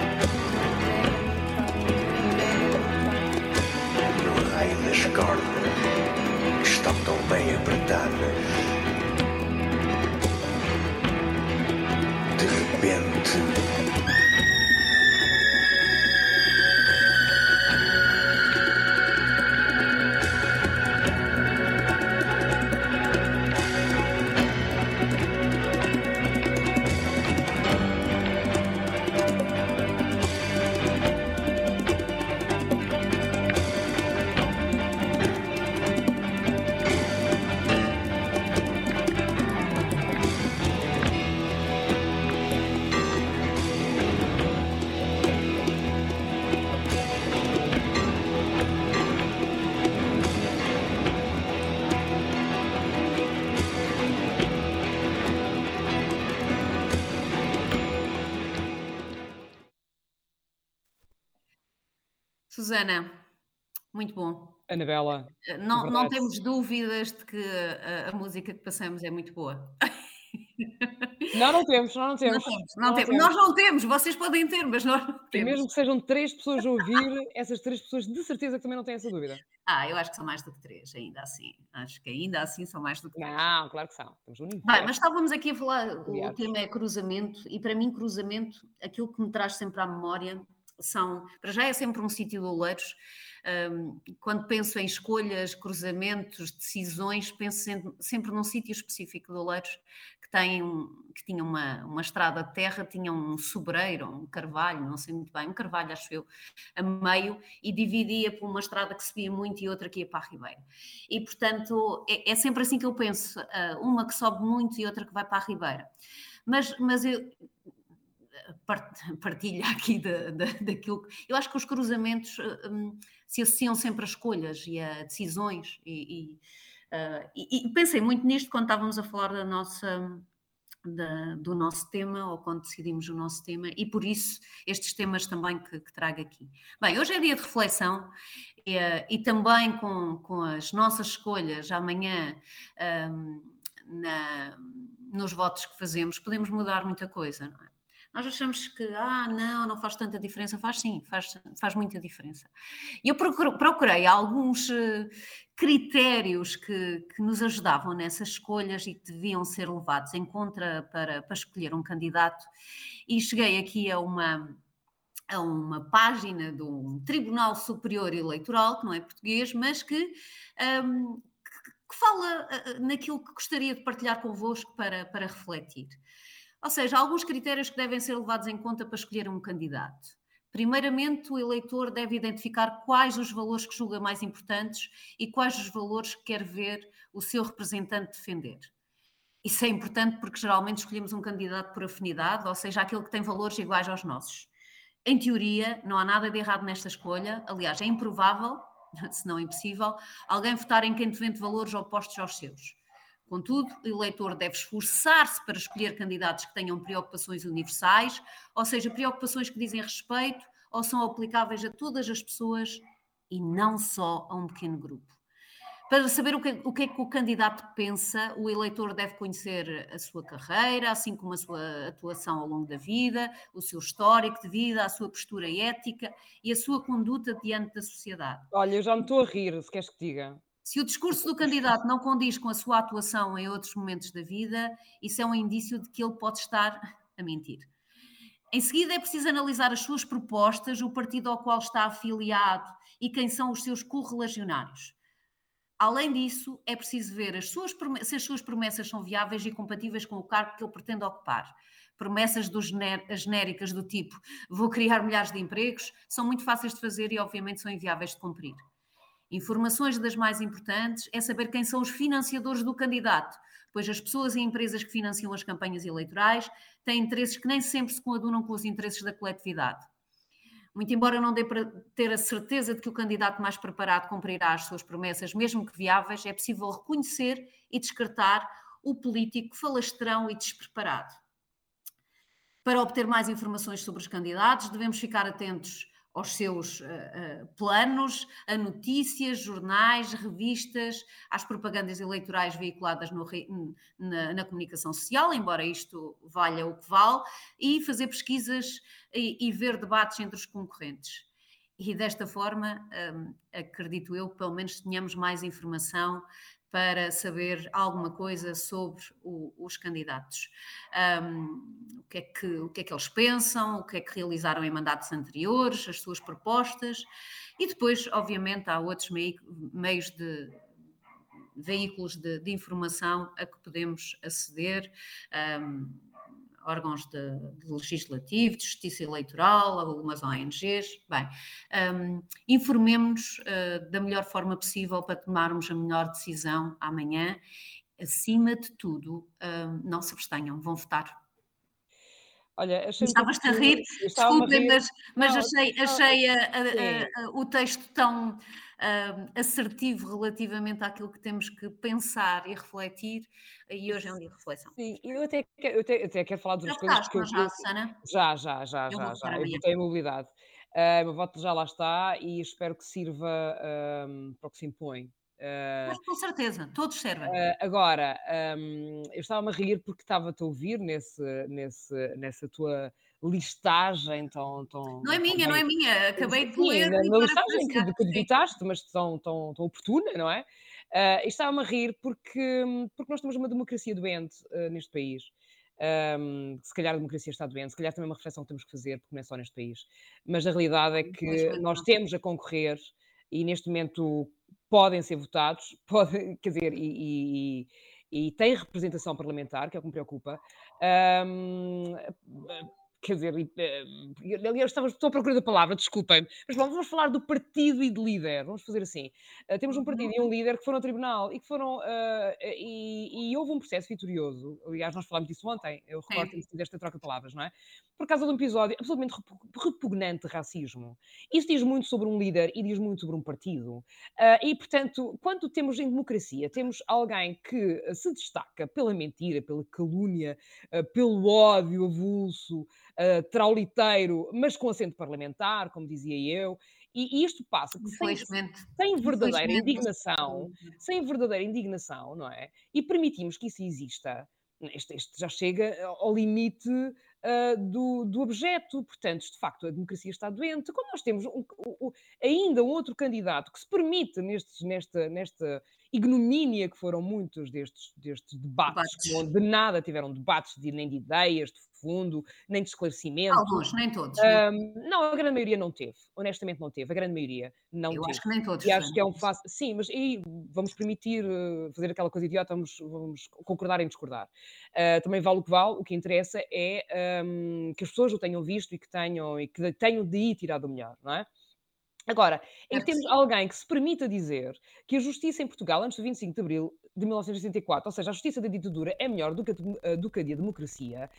Susana, muito bom. Anabela. Eh, não, não temos dúvidas de que a, a música que passamos é muito boa. Não, não temos, não, não temos. Não temos, não não temos. Nós não temos, vocês podem ter, mas nós não temos. E mesmo que sejam três pessoas a ouvir, essas três pessoas de certeza que também não têm essa dúvida. Ah, eu acho que são mais do que três, ainda assim. Acho que ainda assim são mais do que três. Não, claro que são. Temos um Bem, mas estávamos aqui a falar, Aliás. o tema é cruzamento, e para mim cruzamento, aquilo que me traz sempre à memória são, para já é sempre um sítio de oleiros, um, quando penso em escolhas, cruzamentos, decisões, penso sempre, num sítio específico de Oleiros que, tem, que tinha uma, uma estrada de terra, tinha um sobreiro, um carvalho, não sei muito bem, um carvalho, acho eu, a meio, e dividia por uma estrada que subia muito e outra que ia para a Ribeira. E, portanto, é, é sempre assim que eu penso, uma que sobe muito e outra que vai para a Ribeira. Mas, mas eu, partilha aqui da, da, daquilo. Eu acho que os cruzamentos um, se associam sempre a escolhas e a decisões, e, e, uh, e, e, pensei muito nisto quando estávamos a falar da nossa. Da, do nosso tema, ou quando decidimos o nosso tema, e por isso estes temas também que, que trago aqui. Bem, hoje é dia de reflexão e, e também com, com as nossas escolhas amanhã um, na, nos votos que fazemos, podemos mudar muita coisa, não é? Nós achamos que, ah, não, não faz tanta diferença. Faz sim, faz, faz muita diferença. E eu procurei alguns eh, critérios que, que nos ajudavam nessas escolhas e que deviam ser levados em conta para, para escolher um candidato. E cheguei aqui a uma, a uma página de um Tribunal Superior Eleitoral, que não é português, mas que, um, que fala eh, naquilo que gostaria de partilhar convosco para, para refletir. Ou seja, alguns critérios que devem ser levados em conta para escolher um candidato. Primeiramente, o eleitor deve identificar quais os valores que julga mais importantes e quais os valores que quer ver o seu representante defender. Isso é importante porque geralmente escolhemos um candidato por afinidade, ou seja, aquele que tem valores iguais aos nossos. Em teoria, não há nada de errado nesta escolha, aliás, é improvável, se não impossível, alguém votar em quem defende valores opostos aos seus. Contudo, o eleitor deve esforçar-se para escolher candidatos que tenham preocupações universais, ou seja, preocupações que dizem respeito ou são aplicáveis a todas as pessoas e não só a um pequeno grupo. Para saber o que, o que é que o candidato pensa, o eleitor deve conhecer a sua carreira, assim como a sua atuação ao longo da vida, o seu histórico de vida, a sua postura ética e a sua conduta diante da sociedade. Olha, eu já me estou a rir, se queres que diga. Se o discurso do candidato não condiz com a sua atuação em outros momentos da vida, isso é um indício de que ele pode estar a mentir. Em seguida, é preciso analisar as suas propostas, o partido ao qual está afiliado e quem são os seus correlacionários. Além disso, é preciso ver as suas, se as suas promessas são viáveis e compatíveis com o cargo que ele pretende ocupar. Promessas do genéricas do tipo vou criar milhares de empregos são muito fáceis de fazer e, obviamente, são inviáveis de cumprir. Informações das mais importantes é saber quem são os financiadores do candidato, pois as pessoas e empresas que financiam as campanhas eleitorais têm interesses que nem sempre se coadunam com os interesses da coletividade. Muito embora não dê para ter a certeza de que o candidato mais preparado cumprirá as suas promessas, mesmo que viáveis, é possível reconhecer e descartar o político falastrão e despreparado. Para obter mais informações sobre os candidatos, devemos ficar atentos aos seus uh, planos, a notícias, jornais, revistas, às propagandas eleitorais veiculadas no, na, na, comunicação social, embora isto valha o que vale, e fazer pesquisas e, e ver debates entre os concorrentes. E desta forma, um, acredito eu, pelo menos tenhamos mais informação para saber alguma coisa sobre o, os candidatos. Um, o, que é que, o que é que eles pensam, o que é que realizaram em mandatos anteriores, as suas propostas, e depois, obviamente, há outros mei, meios de veículos de, de, informação a que podemos aceder. Um, órgãos de, de, legislativo, de justiça eleitoral, algumas ONGs. Bem, um, informemos-nos uh, da melhor forma possível para tomarmos a melhor decisão amanhã. Acima de tudo, um, não se abstenham, vão votar. Olha, achei Estavas-te a rir, desculpem, mas, mas não, achei, achei a, a, a, o texto tão uh, assertivo relativamente àquilo que temos que pensar e refletir, e hoje é um dia de reflexão. Sim, eu até, eu até, eu até quero falar de já coisas que eu... Já, Sana? Já, já, já, eu já, já. Eu a mobilidade. Uh, meu voto já lá está e espero que sirva um, para o que se impõe. Uh, Mas com certeza, todos servem. Uh, agora, um, eu estava-me a rir porque estava-te a ouvir nesse, nesse, nessa tua listagem tão. tão não é minha, não é minha, acabei de ler. Listagem que, debitaste, mas tão, tão, tão oportuna, não é? Uh, estava-me a rir porque, porque nós temos uma democracia doente uh, neste país. Um, se calhar a democracia está doente, se calhar também é uma reflexão que temos que fazer, porque não é só neste país. Mas a realidade é que nós temos a concorrer e neste momento podem ser votados, podem, quer dizer, e, e, e têm representação parlamentar, que é o que me preocupa. Um, quer dizer, eh, aliás, estava, estou à procura da palavra, desculpem, mas bom, vamos falar do partido e de líder, vamos fazer assim. Uh, temos um partido e um líder que foram ao tribunal e que foram, uh, e, e, houve um processo vitorioso, aliás, nós falámos disso ontem, eu recordo desta troca de palavras, não é? Por causa de um episódio absolutamente repugnante de racismo. Isso diz muito sobre um líder e diz muito sobre um partido. Uh, e, portanto, quando temos em democracia, temos alguém que se destaca pela mentira, pela calúnia, pelo ódio avulso, uh, trauliteiro, mas com assento parlamentar, como dizia eu, e, isto passa que sem, sem verdadeira indignação, sem verdadeira indignação, não é? E permitimos que isso exista, este, este já chega ao limite uh, do, do objeto. Portanto, de facto, a democracia está doente. Quando nós temos um, um, ainda um outro candidato que se permite nestes, nesta, nesta ignomínia que foram muitos destes, destes debates, debates. de nada tiveram debates de, nem de ideias de fundo, nem de esclarecimento. Alguns, nem todos. Um, não, a grande maioria não teve. Honestamente não teve. A grande maioria não Eu teve. acho que nem todos. E acho que é um fácil... Sim, mas aí vamos permitir uh, fazer aquela coisa idiota, vamos, vamos concordar em discordar. Uh, também vale o que vale, o que interessa é um, que as pessoas o tenham visto e que tenham, e que tenham de ir tirar do melhor, não é? Agora, em que temos alguém que se permita dizer que a justiça em Portugal, antes do 25 de abril de 1964, ou seja, a justiça da ditadura é melhor do que a, do que a democracia,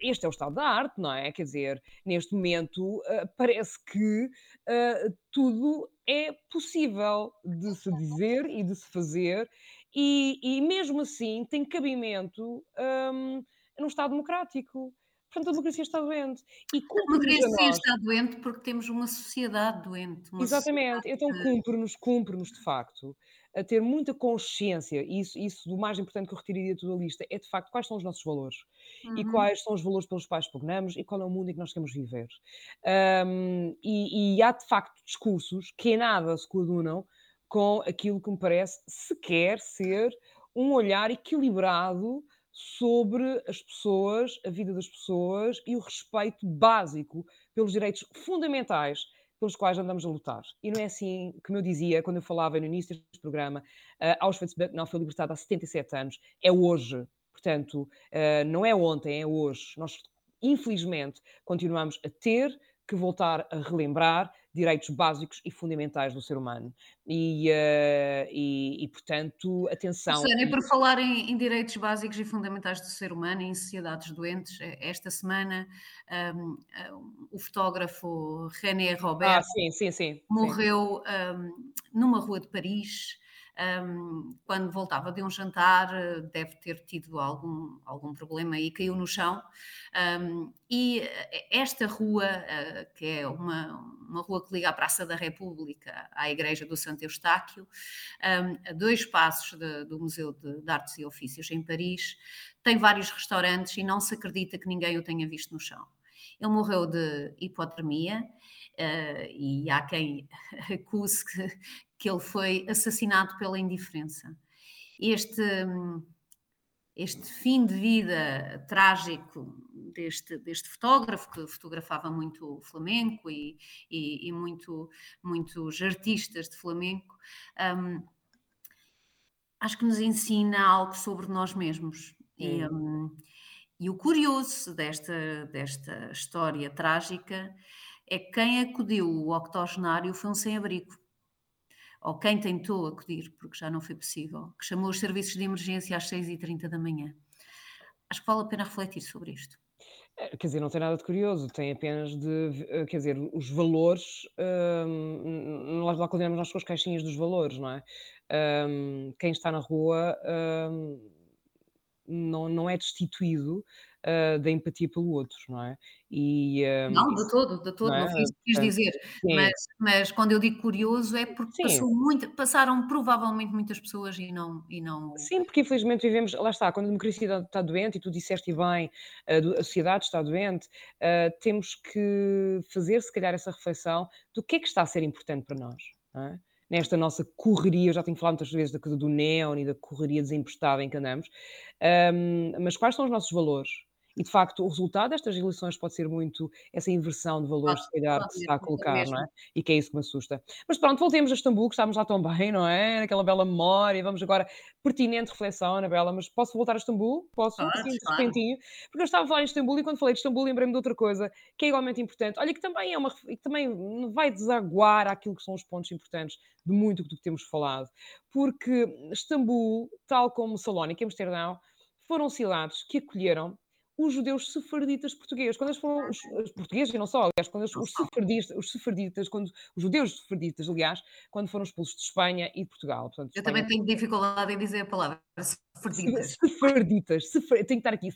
este é o estado da arte, não é? Quer dizer, neste momento uh, parece que uh, tudo é possível de se dizer e de se fazer, e, e mesmo assim tem cabimento um, num Estado democrático. Portanto, a democracia está doente. E a democracia está doente porque temos uma sociedade doente. Uma Exatamente. Sociedade... Então, cumpre-nos, cumpre-nos de facto, a ter muita consciência, e isso, isso do mais importante que eu retiraria de toda a lista, é de facto quais são os nossos valores uhum. e quais são os valores pelos quais pugnamos e qual é o mundo em que nós queremos viver. Um, e, e há de facto discursos que em nada se coadunam com aquilo que me parece sequer ser um olhar equilibrado sobre as pessoas, a vida das pessoas e o respeito básico pelos direitos fundamentais pelos quais andamos a lutar. E não é assim, como eu dizia quando eu falava no início deste programa, uh, Auschwitz-Birkenau foi libertado há 77 anos, é hoje. Portanto, uh, não é ontem, é hoje. Nós, infelizmente, continuamos a ter que voltar a relembrar direitos básicos e fundamentais do ser humano. E, uh, e, e, portanto, atenção. E por falar em, em, direitos básicos e fundamentais do ser humano em sociedades doentes, eh, esta semana um, um, o fotógrafo René Robert ah, sim, sim, sim, morreu um, numa rua de Paris um, quando voltava de um jantar, eh, deve ter tido algum, algum problema e caiu no chão. Um, e eh, esta rua, uh, que é uma, uma rua que liga à Praça da República à Igreja do Santo Eustáquio, um, a dois passos de, do Museu de, de Artes e Ofícios em Paris, tem vários restaurantes e não se acredita que ninguém o tenha visto no chão. Ele morreu de hipotermia uh, e há quem acuse que, que ele foi assassinado pela indiferença. Este, este fim de vida trágico deste, deste fotógrafo, que fotografava muito flamenco e, e, e muito, muitos artistas de flamenco, um, acho que nos ensina algo sobre nós mesmos. E, um, e o curioso desta, desta história trágica é que quem acudiu o octogenário foi um sem-abrigo ou quem tentou acudir, porque já não foi possível, que chamou os serviços de emergência às 6h30 da manhã. Acho que vale a pena refletir sobre isto. É, quer dizer, não tem nada de curioso, tem apenas de, eh, quer dizer, os valores, hum, nós lá condenamos nós com as caixinhas dos valores, não é? Hum, quem está na rua hum, não, não é destituído uh, da empatia pelo outro, não é? E, um, não, de todo, de todo, não, não foi isso que quis dizer. Mas, mas, quando eu digo curioso é porque passou muito, passaram provavelmente muitas pessoas e não, e não. Sim, porque infelizmente vivemos, lá está, quando a democracia está doente, e tu disseste bem, a sociedade está doente, uh, temos que fazer, se calhar, essa reflexão do que é que está a ser importante para nós. É? nesta nossa correria, eu já tenho falado muitas vezes da coisa do neon e da correria desemprestada em que andamos, um, mas quais são os nossos valores? E de facto, o resultado destas eleições pode ser muito essa inversão de valores, se calhar, que se está a colocar, não é? E que é isso que me assusta. Mas pronto, voltemos a Istambul, que estávamos lá tão bem, não é? Naquela bela memória. Vamos agora, pertinente reflexão, Anabela, mas posso voltar a Istambul? Posso? Pode, assim, de claro. repentinho. Porque eu estava a falar em Istambul e quando falei de Istambul lembrei-me de outra coisa que é igualmente importante. Olha, que também é uma. que também vai desaguar aquilo que são os pontos importantes de muito do que temos falado. Porque Istambul, tal como Salónica e Amsterdão, foram cidades que acolheram os judeus sefarditas portugueses. Quando eles foram os, os portugueses, e não só, aliás, quando eles, os sefarditas, os sefarditas, quando, os judeus sefarditas, aliás, quando foram expulsos de Espanha e de Portugal. Portanto, Eu também tenho dificuldade em dizer a palavra sefarditas. Sefarditas, sefer, tenho que estar aqui,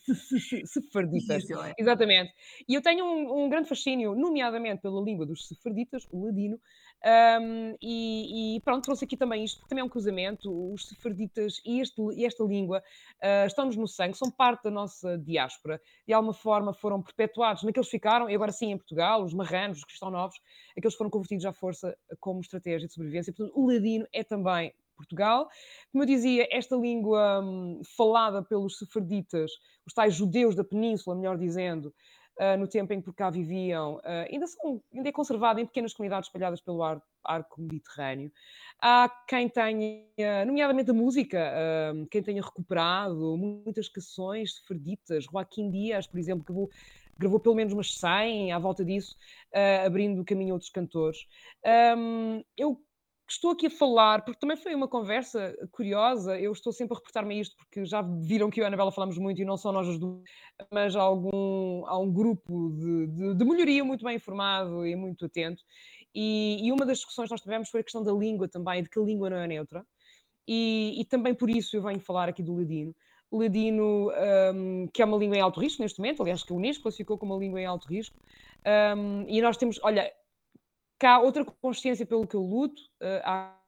sefarditas. É. Exatamente. E eu tenho um, um grande fascínio, nomeadamente pela língua dos sefarditas, o ladino, um, e, e, pronto, trouxe aqui também isto, porque também é um cruzamento. Os sefarditas e, e esta língua uh, estão-nos no sangue, são parte da nossa diáspora. De alguma forma foram perpetuados naqueles ficaram, e agora sim em Portugal, os marranos, os cristãos novos, aqueles foram convertidos à força como estratégia de sobrevivência. Portanto, o ladino é também Portugal. Como eu dizia, esta língua um, falada pelos sefarditas, os tais judeus da península, melhor dizendo, uh, no tempo em que por cá viviam, uh, ainda, são, ainda é conservada em pequenas comunidades espalhadas pelo ar, arco mediterrâneo. Há quem tenha, nomeadamente a música, uh, quem tenha recuperado muitas canções sefarditas, Joaquim Dias, por exemplo, que vou gravou pelo menos umas 100 à volta disso, uh, abrindo o caminho a outros cantores. Um, eu estou aqui a falar, porque também foi uma conversa curiosa, eu estou sempre a reportar-me a isto, porque já viram que eu e a Anabela falamos muito, e não só nós as duas, mas há, algum, há um grupo de, de, de melhoria muito bem informado e muito atento, e, e, uma das discussões que nós tivemos foi a questão da língua também, de que a língua não é neutra, e, e também por isso eu venho falar aqui do ladino, ladino, um, que é uma língua em alto risco neste momento, aliás, que a Unesco classificou como uma língua em alto risco, um, e nós temos, olha, cá outra consciência pelo que eu luto, uh, há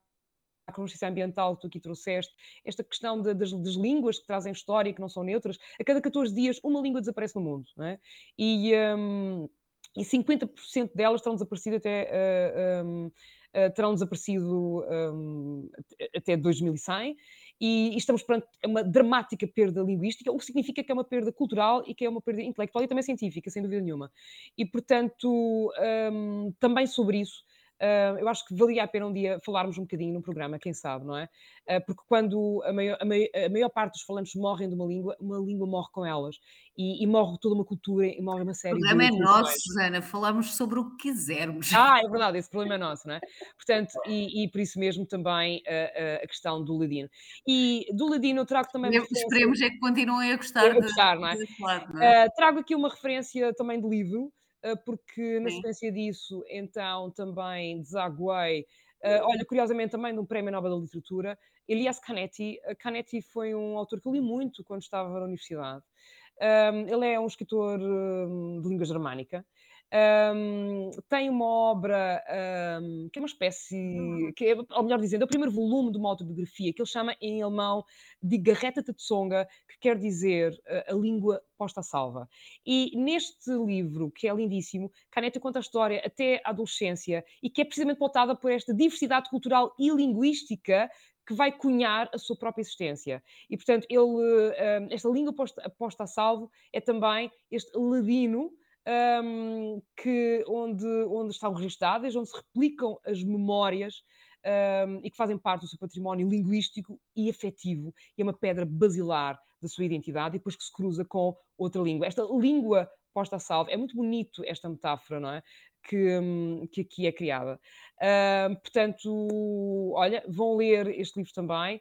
a consciência ambiental que tu aqui trouxeste, esta questão de, das, das, línguas que trazem história, que não são neutras, a cada 14 dias uma língua desaparece no mundo, não é? E, um, e 50% delas estão desaparecidas até... Uh, eh, um, uh, eh, terão desaparecido um, até 2100 e, e estamos perante uma dramática perda linguística, o que significa que é uma perda cultural e que é uma perda intelectual e também científica, sem dúvida nenhuma. E, portanto, um, também sobre isso, Uh, eu acho que valia a pena um dia falarmos um bocadinho no programa, quem sabe, não é? Uh, porque quando a maior, a, maior, a maior, parte dos falantes morrem de uma língua, uma língua morre com elas. E, e morre toda uma cultura e morre uma série de. O problema é nosso, Susana, falamos sobre o que quisermos. Ah, é verdade, esse problema é nosso, não é? Portanto, e, e por isso mesmo também a, a, questão do ladino. E do ladino eu trago também. Esperemos é que continuem a gostar. A gostar, de, não é? De, não é? Uh, trago aqui uma referência também de livro. Ah, porque na sequência disso, então, também desaguei. Uh, olha, curiosamente, também de um Prémio Nobel da Literatura, Elias Canetti. Uh, Canetti foi um autor que eu li muito quando estava na universidade. Ele é um escritor um, de língua germânica um, tem uma obra um, que é uma espécie, hum. que é, ou melhor dizendo, é o primeiro volume de uma autobiografia que ele chama em alemão de Garreta Tatsonga, que quer dizer uh, a língua posta à salva. E neste livro, que é lindíssimo, Caneta conta a história até a adolescência e que é precisamente pautada por esta diversidade cultural e linguística que vai cunhar a sua própria existência. E, portanto, ele, esta língua posta, posta a salvo é também este ladino um, que, onde, onde estão registadas, onde se replicam as memórias um, e que fazem parte do seu património linguístico e afetivo, e é uma pedra basilar da sua identidade, depois que se cruza com outra língua. Esta língua posta a salvo, é muito bonito esta metáfora, não é? Que, que aqui é criada. Um, portanto, olha, vão ler este livro também.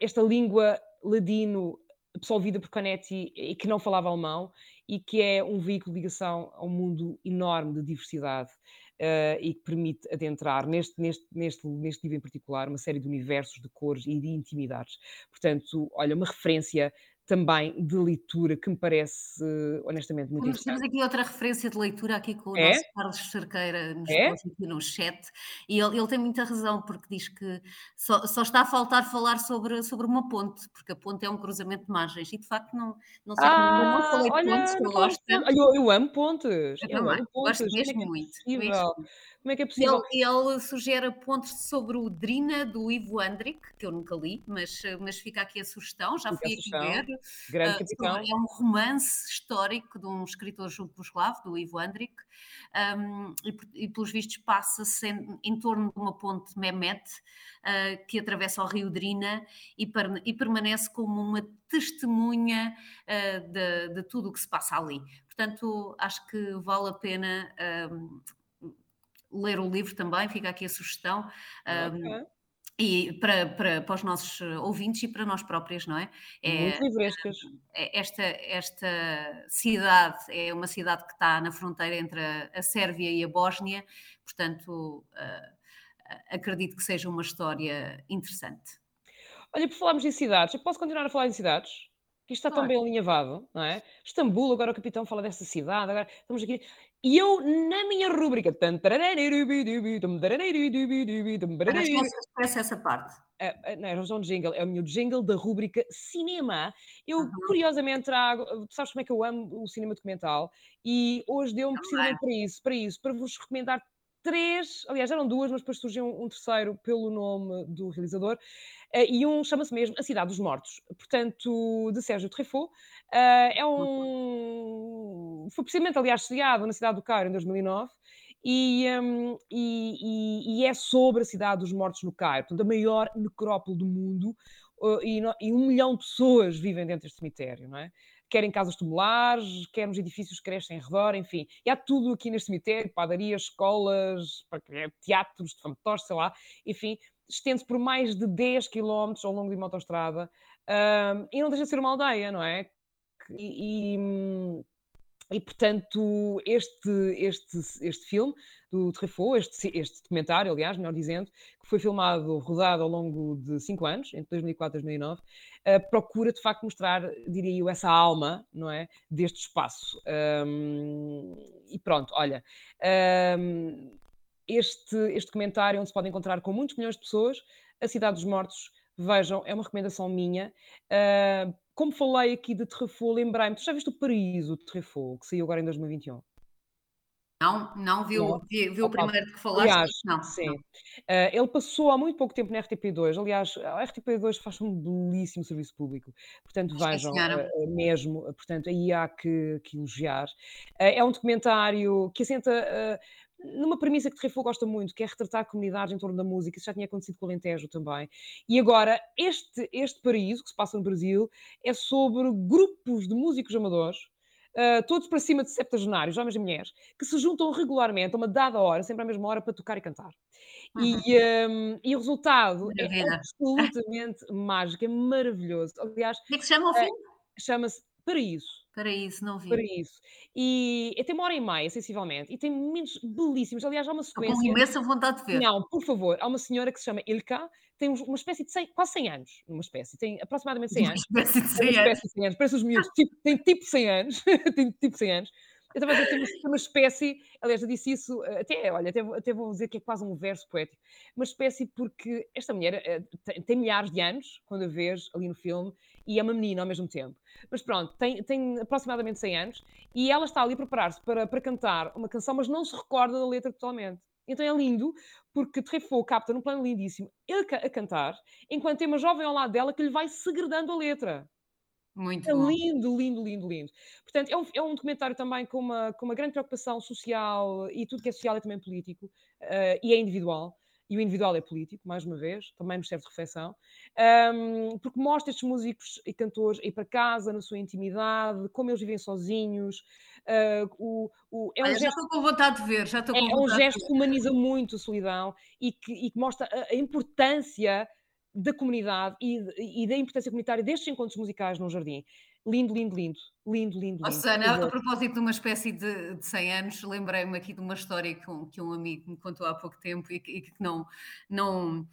esta língua ladino absolvida por Canetti e que não falava alemão e que é um veículo de ligação a um mundo enorme de diversidade. uh, e que permite adentrar neste, neste, neste, neste livro em particular uma série de universos, de cores e de intimidades. Portanto, olha, uma referência também de leitura que me parece honestamente muito interessante. Temos aqui outra referência de leitura aqui com o é? nosso Carlos Cerqueira nos é? no chat e ele, ele, tem muita razão porque diz que só, só, está a faltar falar sobre, sobre uma ponte, porque a ponte é um cruzamento de margens e de facto não, não sei ah, como não falei olha, pontes que eu gosto. Eu, eu, amo pontes. Eu, eu amo pontes. Gosto mesmo é muito. Mesmo. Como é que é possível? Ele, ele sugere pontos sobre o Drina do Ivo Andric, que eu nunca li, mas, mas fica aqui a sugestão, já fui aqui ver. Grande uh, capitão. É um romance histórico de um escritor jugoslavo, do Ivo Andric, um, e, e, pelos vistos passa-se em, em, torno de uma ponte Mehmet, uh, que atravessa o rio Drina e, per, e permanece como uma testemunha uh, de, de, tudo o que se passa ali. Portanto, acho que vale a pena um, ler o livro também, fica aqui a sugestão. Okay. Um, e para, para, para os nossos ouvintes e para nós próprios, não é? é Muito é, Esta, esta cidade é uma cidade que está na fronteira entre a, Sérvia e a Bósnia, portanto, uh, acredito que seja uma história interessante. Olha, por falarmos em cidades, eu posso continuar a falar em cidades? que isto está claro. tão bem alinhavado, não é? Istambul, agora o capitão fala dessa cidade, agora estamos aqui. E eu, na minha rúbrica. Essa parte. É, não, era um jingle, é o meu jingle da rúbrica Cinema. Eu, uhum. curiosamente, trago. Sabes como é que eu amo o cinema documental? E hoje deu-me precisamente para isso, para isso, para vos recomendar três, aliás, eram duas, mas depois surgiu um, um terceiro pelo nome do realizador, uh, e um chama-se mesmo A Cidade dos Mortos, portanto, de Sérgio Treffaut. Uh, é um. Foi precisamente, aliás, estreado na cidade do Cairo em 2009. E, um, e, e, é sobre a cidade dos mortos no Cairo, portanto, a maior necrópole do mundo, e, e, um milhão de pessoas vivem dentro deste cemitério, não é? quer em casas tumulares, quer nos edifícios que crescem em redor, enfim. E há tudo aqui neste cemitério, padarias, escolas, teatros de fantoches, sei lá, enfim, estende-se por mais de 10 quilómetros ao longo de uma autostrada um, e não deixa de ser uma aldeia, não é? E, e, e portanto, este, este, este filme do Truffaut, este, este documentário, aliás, melhor dizendo, que foi filmado, rodado ao longo de cinco anos, entre 2004 e 2009, uh, procura de facto mostrar, diria eu, essa alma, não é, deste espaço. Um, e pronto, olha, um, este, este documentário onde se pode encontrar com muitos milhões de pessoas, a Cidade dos Mortos, vejam, é uma recomendação minha. Uh, como falei aqui de Truffaut, lembrei-me, tu já viste o Paraíso de Truffaut, que saiu agora em 2021? Não, não viu, viu, viu o primeiro que falaste? Aliás, não, sim. Não. Uh, ele passou há muito pouco tempo na RTP2. Aliás, a RTP2 faz um belíssimo serviço público. Portanto, vejam uh, mesmo. Portanto, aí há que, que elogiar. Uh, é um documentário que assenta numa premissa que Treffaut gosta muito, que é retratar comunidades em torno da música, isso já tinha acontecido com o Alentejo também. E agora, este, este paraíso, que se passa no Brasil, é sobre grupos de músicos amadores, uh, todos para cima de septagenários, homens e mulheres, que se juntam regularmente a uma dada hora, sempre à mesma hora, para tocar e cantar. Uhum. E, um, e, o resultado é Maravilha. é absolutamente mágico, é maravilhoso. Aliás, como é que se chama o filme? Uh, Chama-se Paraíso. Para isso, não vi. Para isso. E tem uma hora e meia, sensivelmente, e tem momentos belíssimos. Aliás, há uma sequência. Com imensa vontade de ver. Não, por favor, há uma senhora que se chama Ilka, tem uma espécie de 100, quase 100 anos. Uma espécie, tem aproximadamente 100 anos. Uma espécie de 100 anos. Espécie de 100 anos. Parece os miúdos, tipo, tem tipo 100 anos. tem tipo 100 anos. Eu estava a dizer, tem uma, espécie, aliás, eu disse isso, eh, até, olha, até, até vou dizer que é quase um verso poético, uma espécie porque esta mulher eh, tem, tem, milhares de anos, quando a vês ali no filme, e é uma menina ao mesmo tempo. Mas pronto, tem, tem aproximadamente 100 anos, e ela está ali a preparar-se para, para cantar uma canção, mas não se recorda da letra totalmente. Então é lindo, porque Treffaut capta num plano lindíssimo ele a cantar, enquanto tem uma jovem ao lado dela que lhe vai segredando a letra. Muito é bom. lindo, lindo, lindo, lindo. Portanto, é um, é um documentário também com uma, com uma grande preocupação social e tudo que é social é também político uh, e é individual. E o individual é político, mais uma vez, também nos serve de reflexão, um, porque mostra estes músicos e cantores ir para casa, na sua intimidade, como eles vivem sozinhos. Uh, o, o, é um Olha, gesto, já estou com vontade de ver, já estou é, com é um gesto que humaniza muito a solidão e que, e que mostra a, a importância da comunidade e, e, da importância comunitária destes encontros musicais num jardim. Lindo, lindo, lindo. Lindo, lindo, Oh. Susana, a propósito de uma espécie de, de 100 anos, lembrei-me aqui de uma história que um, que um amigo me contou há pouco tempo e que, e que não, não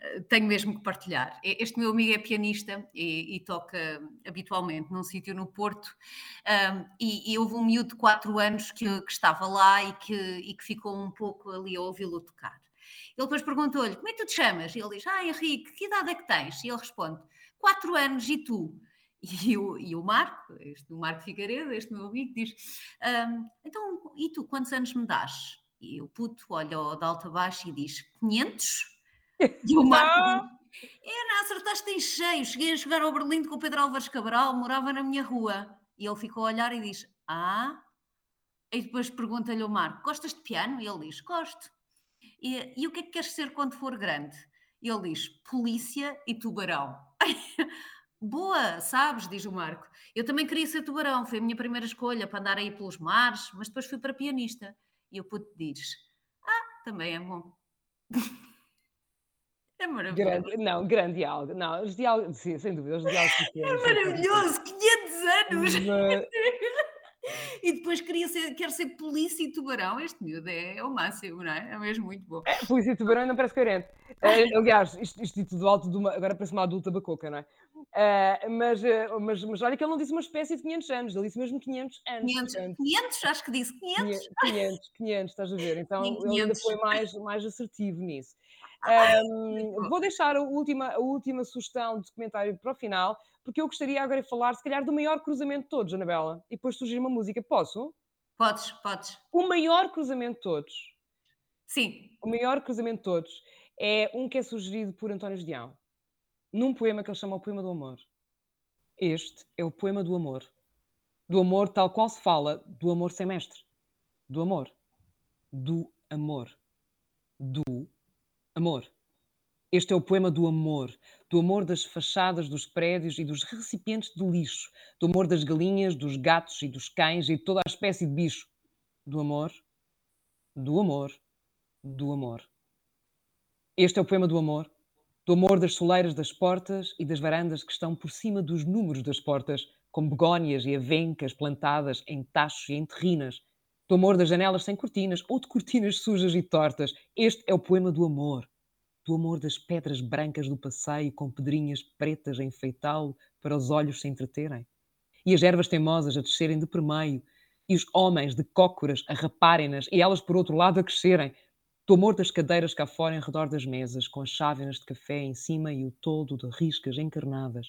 eh, tenho mesmo que partilhar. Este meu amigo é pianista e, e toca habitualmente num sítio no Porto ahm, e, e houve um miúdo de 4 anos que, que estava lá e que, e que ficou um pouco ali a ouvi-lo tocar. Ele depois perguntou-lhe, como é que tu te chamas? E ele diz, ah Henrique, que idade é que tens? E ele responde, 4 anos, e tu? E o, e o Marco, este, o Marco Figueiredo, este meu amigo, diz: "Ahm, Então, e tu, quantos anos me dás? E o puto olha de alto a baixo e diz: 500? E o Marco diz: É, não, acertaste em cheio. Cheguei a jogar ao Berlim com o Pedro Álvares Cabral, morava na minha rua. E ele ficou a olhar e diz: Ah. E depois pergunta-lhe o Marco: Gostas de piano? E ele diz: Gosto. E, e o que é que queres ser quando for grande? E ele diz: Polícia e tubarão. Boa, sabes, diz o Marco. Eu também queria ser tubarão, foi a minha primeira escolha para andar aí pelos mares, mas depois fui para pianista. E o puto diz: Ah, também é bom. É maravilhoso. Grande, não, grande diálogo. Não, os diálogos, sim, sem dúvida, os diálogos É maravilhoso, 500 anos! Mas, E depois queria ser, quer ser polícia e tubarão. Este miúdo é, é o máximo, não é? É mesmo muito bom. Polícia de Tubarão ainda parece coerente. Eh, aliás, isto, isto dito do alto de uma. Agora parece uma adulta bacoca, não é? Eh, mas, eh, mas, mas olha que ele não disse uma espécie de 500 anos, ele disse mesmo 500 anos. 500, portanto, 500 acho que disse 500. 500, 500, estás a ver? Então Sim, ele ainda 500. foi mais, mais assertivo nisso. Ahm, bom. vou deixar a última, a última sugestão de documentário para o final, porque eu gostaria agora de falar, se calhar, do maior cruzamento de todos, Anabela, e depois sugerir uma música. Posso? Podes, podes. O maior cruzamento de todos, Sim, o maior cruzamento de todos, é um que é sugerido por António Gedeão, num poema que ele chama o Poema do Amor. Este é o poema do amor. Do amor tal qual se fala do amor semestre. Do amor. Do amor. Do amor. Este é o poema do amor. Do amor das fachadas dos prédios e dos recipientes de lixo. Do amor das galinhas, dos gatos e dos cães e de toda a espécie de bicho. Do amor. Do amor. Do amor. Este é o poema do amor. Do amor das soleiras das portas e das varandas que estão por cima dos números das portas, com begónias e avencas plantadas em tachos e em terrinas. Do amor das janelas sem cortinas ou de cortinas sujas e tortas. Este é o poema do amor. Do amor das pedras brancas do passeio com pedrinhas pretas a enfeitá-lo para os olhos se entreterem. E as ervas teimosas a descerem de permeio. E os homens de cócoras a raparem-nas e elas por outro lado a crescerem do amor das cadeiras cá fora em redor das mesas, com as chávenas de café em cima e o toldo de riscas encarnadas.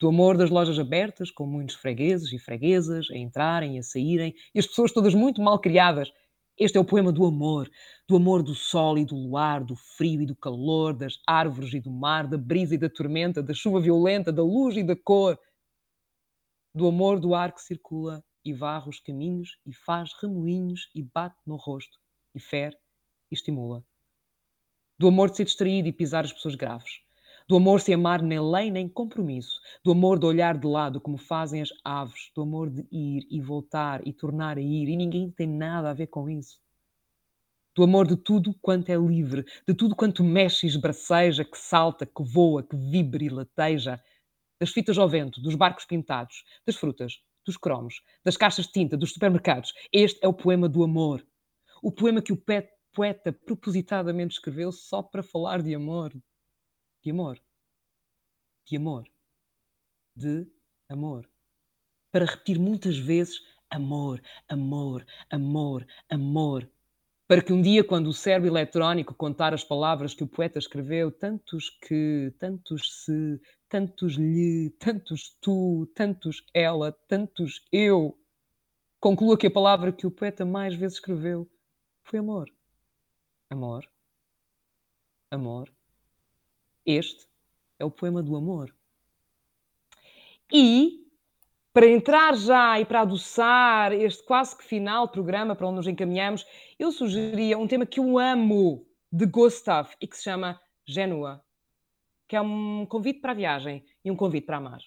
Do amor das lojas abertas, com muitos fregueses e freguesas a entrarem e a saírem, e as pessoas todas muito mal criadas. Este é o poema do amor, do amor do sol e do luar, do frio e do calor, das árvores e do mar, da brisa e da tormenta, da chuva violenta, da luz e da cor. Do amor do ar que circula e varre os caminhos e faz remoinhos e bate no rosto e fere e estimula. Do amor de ser distraído e pisar as pessoas graves. Do amor sem amar nem lei nem compromisso. Do amor de olhar de lado como fazem as aves. Do amor de ir e voltar e tornar a ir e ninguém tem nada a ver com isso. Do amor de tudo quanto é livre, de tudo quanto mexe e esbraceja, que salta, que voa, que vibra e lateja. Das fitas ao vento, dos barcos pintados, das frutas, dos cromos, das caixas de tinta, dos supermercados. Este é o poema do amor. O poema que o poeta propositadamente escreveu só para falar de amor. De amor. De amor. De amor. Para repetir muitas vezes amor, amor, amor, amor. Para que um dia, quando o cérebro eletrónico contar as palavras que o poeta escreveu, tantos que, tantos se, tantos lhe, tantos tu, tantos ela, tantos eu, conclua que a palavra que o poeta mais vezes escreveu foi amor amor, amor. Este é o poema do amor. E, para entrar já e para adoçar este quase que final programa para onde nos encaminhamos, eu sugeria um tema que eu amo de Gustav e que se chama Genua, que é um convite para a viagem e um convite para amar.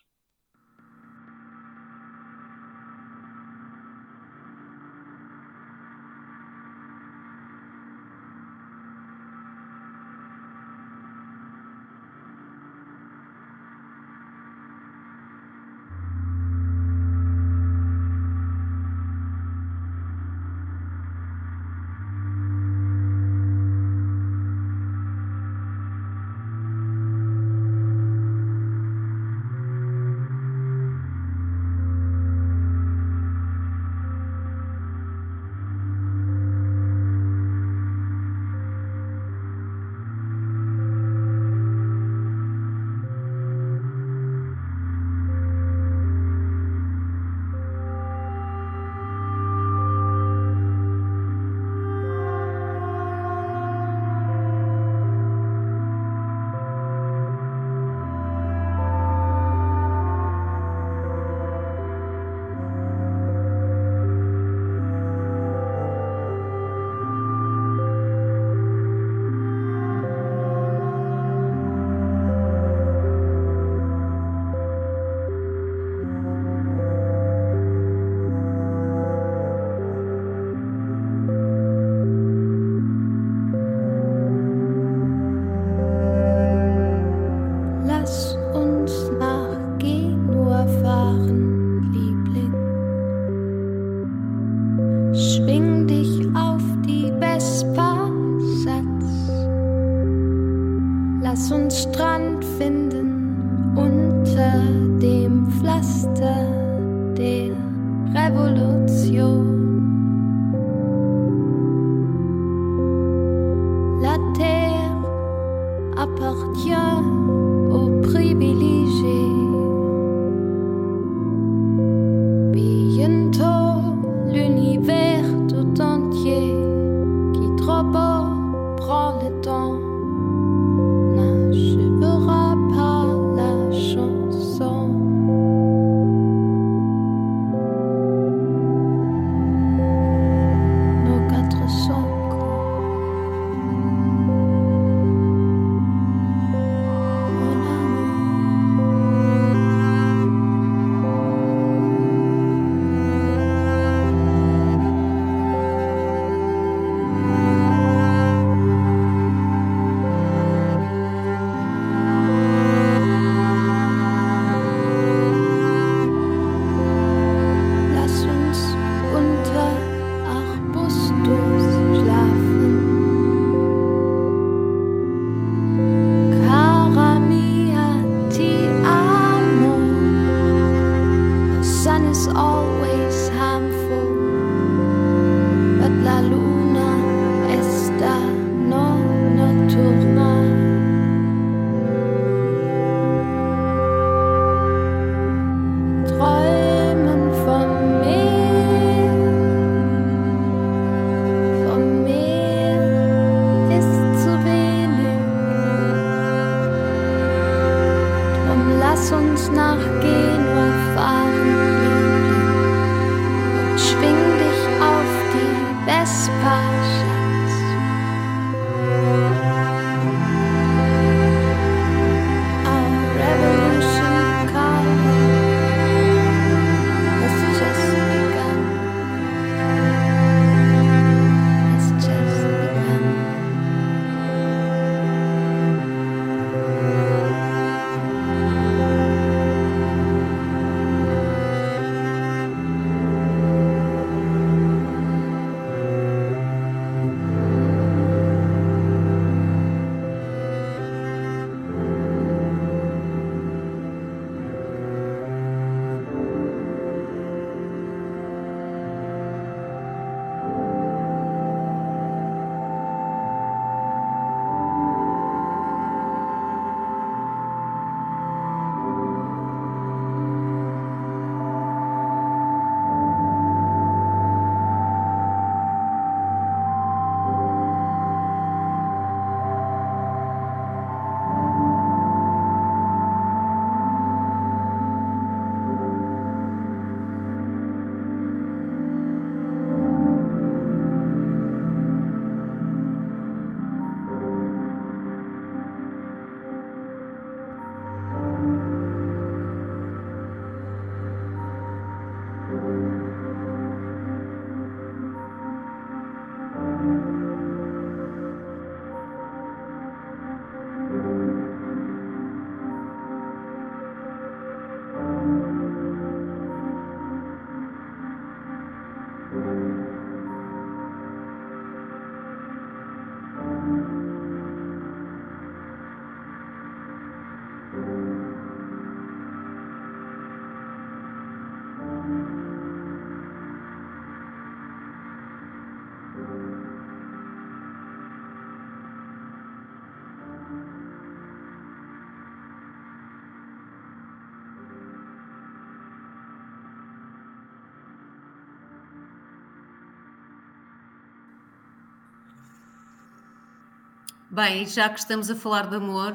Bem, já que estamos a falar de amor,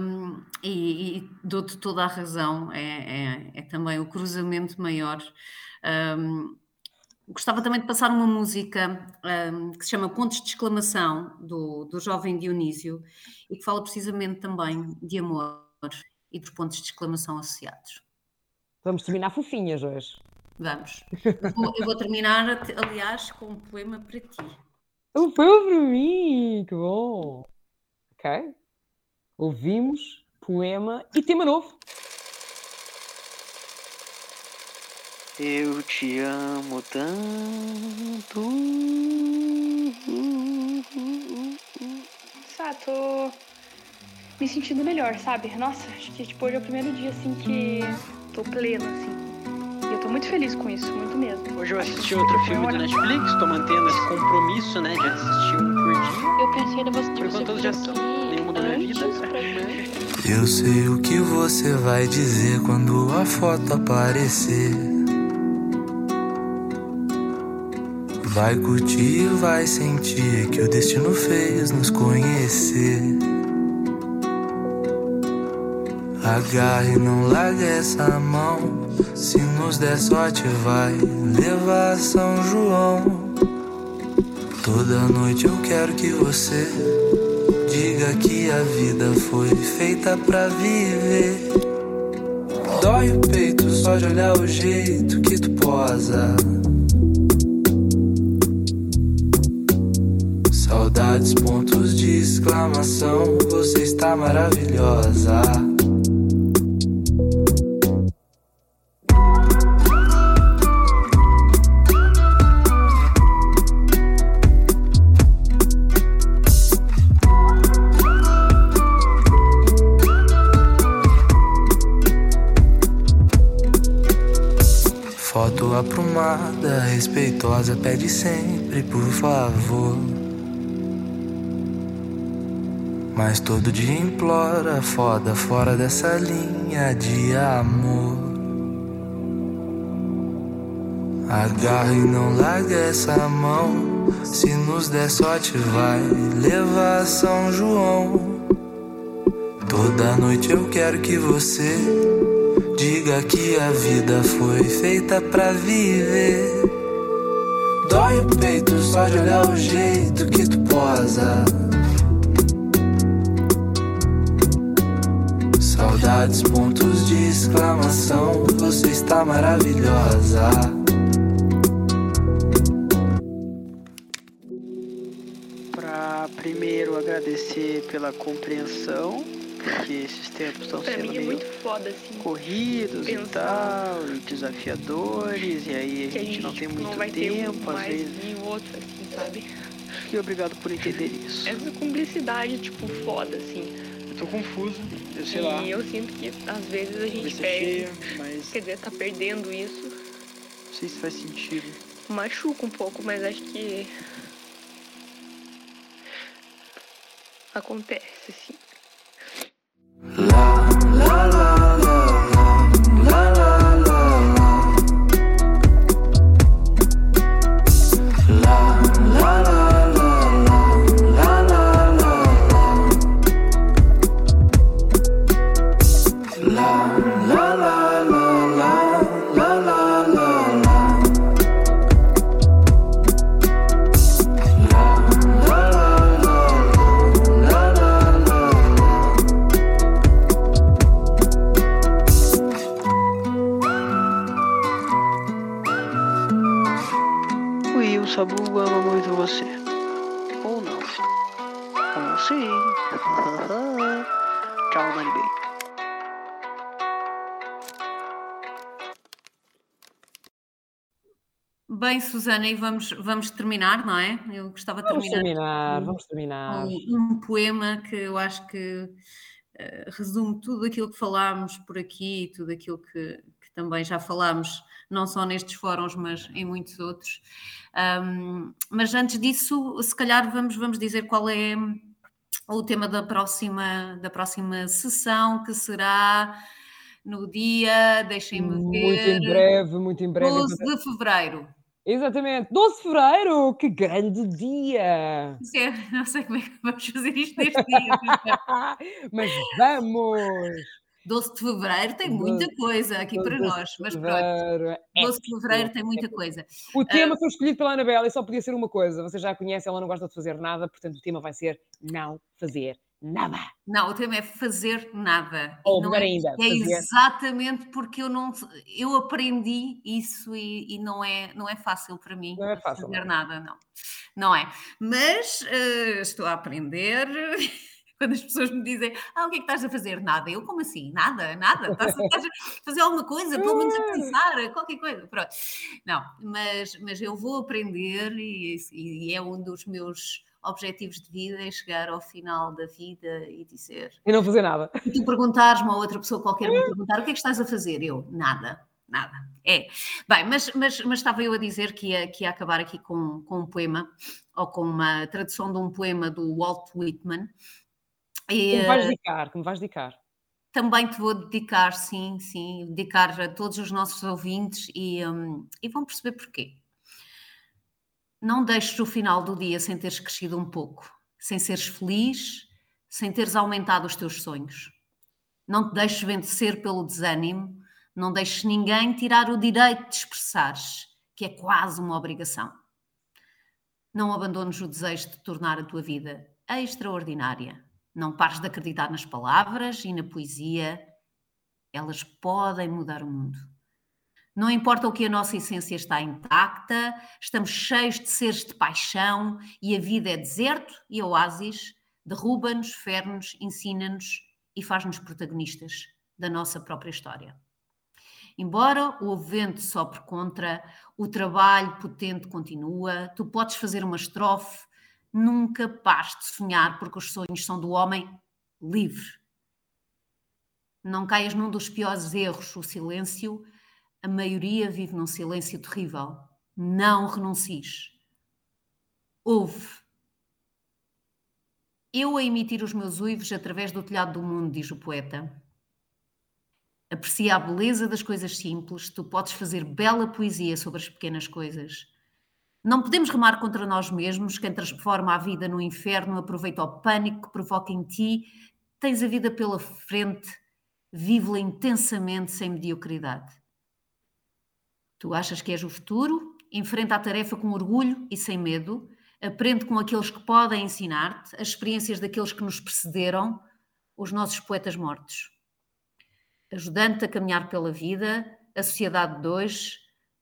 hum, e, e dou-te toda a razão, é, é- é também o cruzamento maior. Hum, gostava também de passar uma música hum, que se chama Pontos de Exclamação, do, do jovem Dionísio, e que fala precisamente também de amor e dos pontos de exclamação associados. Vamos terminar fofinhas hoje. Vamos. Eu vou, eu vou terminar, aliás, com um poema para ti. Um poema para mim, que bom. Ok. Ouvimos poema e tema novo. Eu te amo tanto. Sato, me sentindo melhor, sabe? Nossa, acho que tipo, hoje é o primeiro dia assim que tô plena, assim. E eu tô muito feliz com isso, muito mesmo. Hoje eu assisti outro filme do Netflix, tô mantendo esse compromisso, né, de assistir um por dia. Eu pensei em você Por enquanto já são nenhuma da minha vida. Eu sei o que você vai dizer quando a foto aparecer. Vai curtir e vai sentir que o destino fez nos conhecer. Agarre, não largue essa mão. Se nos der sorte, vai levar São João. Toda noite eu quero que você diga que a vida foi feita pra viver. Dói o peito só de olhar o jeito que tu posa. Saudades, pontos de exclamação. Você está maravilhosa. Respeitosa, pede sempre por favor. Mas todo dia implora, foda fora dessa linha de amor. Agarra e não larga essa mão. Se nos der sorte, vai levar São João. Toda noite eu quero que você diga que a vida foi feita pra viver. Dói o peito só de olhar o jeito que tu posa. Saudades, pontos de exclamação. Você está maravilhosa. Pra primeiro agradecer pela compreensão, porque esses tempos estão Pra sendo mim é meio muito foda, assim. corridos e tal, e desafiadores, e aí a a gente, não tem tipo, muito não vai ter tempo, um às mais vezes. nem outro, assim, sabe? E obrigado por entender isso. Essa cumplicidade, tipo, foda, assim. Eu tô confuso, eu sei e lá. eu sinto que às vezes a gente cabeça perde. cheia, mas Quer dizer, tá perdendo isso. não sei se faz sentido. Machuca um pouco, mas acho que. Acontece, assim. O Bem, Susana, e vamos, vamos terminar, não é? Eu gostava de Vamos terminar terminar, com- vamos terminar. um poema que eu acho que eh, resume tudo aquilo que falámos por aqui, tudo aquilo que, que também já falámos, não só nestes fóruns, mas em muitos outros. Ahm, mas antes disso, se calhar vamos, vamos dizer qual é o tema da próxima, da próxima sessão, que será no dia, deixem-me Muito ver, em breve, muito em breve. 12 de fevereiro. Exatamente, 12 de fevereiro, que grande dia! Não sei, não sei como é que vamos fazer isto neste dia. Mas vamos! 12 de fevereiro tem muita coisa aqui para 12 de nós, mas pronto. fevereiro, é 12 de fevereiro tem muita coisa. O tema foi escolhido pela Anabela e só podia ser uma coisa. Você já a conhece, ela não gosta de fazer nada, portanto o tema vai ser não fazer nada. Não, o tema é fazer nada. Ou E não melhor é, ainda, é fazer- exatamente porque eu não eu aprendi isso e, e não, é, não é fácil para mim Não é fácil, fazer não. nada, não. Não é. Mas eh, estou a aprender. Quando as pessoas me dizem, ah, o que é que estás a fazer? Nada. Eu, como assim? Nada, nada. Estás, estás a fazer alguma coisa, pelo menos a pensar, qualquer coisa. Pronto. Não, mas, mas eu vou aprender e, e é um dos meus objetivos de vida é chegar ao final da vida e dizer. E não fazer nada. E tu perguntares-me a outra pessoa qualquer me perguntar o que é que estás a fazer? Eu, nada, nada. É. Bem, mas, mas, mas estava eu a dizer que ia, que ia acabar aqui com, com um poema, ou com uma tradução de um poema do Walt Whitman. E, que me vais dedicar, que me vais dedicar. Também te vou dedicar, sim, sim, dedicar a todos os nossos ouvintes e, um, e vão perceber porquê. Não deixes o final do dia sem teres crescido um pouco, sem seres feliz, sem teres aumentado os teus sonhos. Não te deixes vencer pelo desânimo, não deixes ninguém tirar o direito de expressares, que é quase uma obrigação. Não abandones o desejo de tornar a tua vida extraordinária. Não pares de acreditar nas palavras e na poesia. Elas podem mudar o mundo. Não importa o que a nossa essência está intacta, estamos cheios de seres de paixão e a vida é deserto e oásis, derruba-nos, fere-nos, ensina-nos e faz-nos protagonistas da nossa própria história. Embora o vento sopre contra, o trabalho potente continua, tu podes fazer uma estrofe, nunca pares de sonhar, porque os sonhos são do homem livre. Não caias num dos piores erros, o silêncio a maioria vive num silêncio terrível. Não renuncies. Ouve. Eu a emitir os meus uivos através do telhado do mundo, diz o poeta. Aprecia a beleza das coisas simples, tu podes fazer bela poesia sobre as pequenas coisas. Não podemos remar contra nós mesmos, quem transforma a vida no inferno aproveita o pânico que provoca em ti. Tens a vida pela frente, vive-la intensamente sem mediocridade. Tu achas que és o futuro? Enfrenta a tarefa com orgulho e sem medo. Aprende com aqueles que podem ensinar-te, as experiências daqueles que nos precederam, os nossos poetas mortos. Ajudando-te a caminhar pela vida, a sociedade de hoje,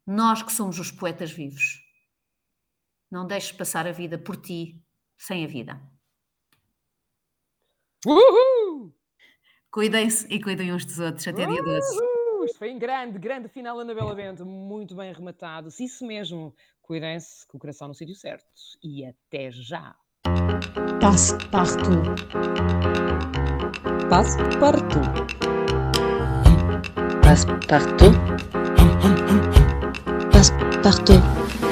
nós que somos os poetas vivos. Não deixes passar a vida por ti sem a vida. Uhul! Cuidem-se e cuidem uns dos outros. Até dia 12 isto foi em grande, grande final, Ana Bela Bento. Muito bem rematado. Se isso mesmo, cuidem-se com o coração no sítio certo. E até já. Passe partout. Passe partout. Passe partout. Passe partout.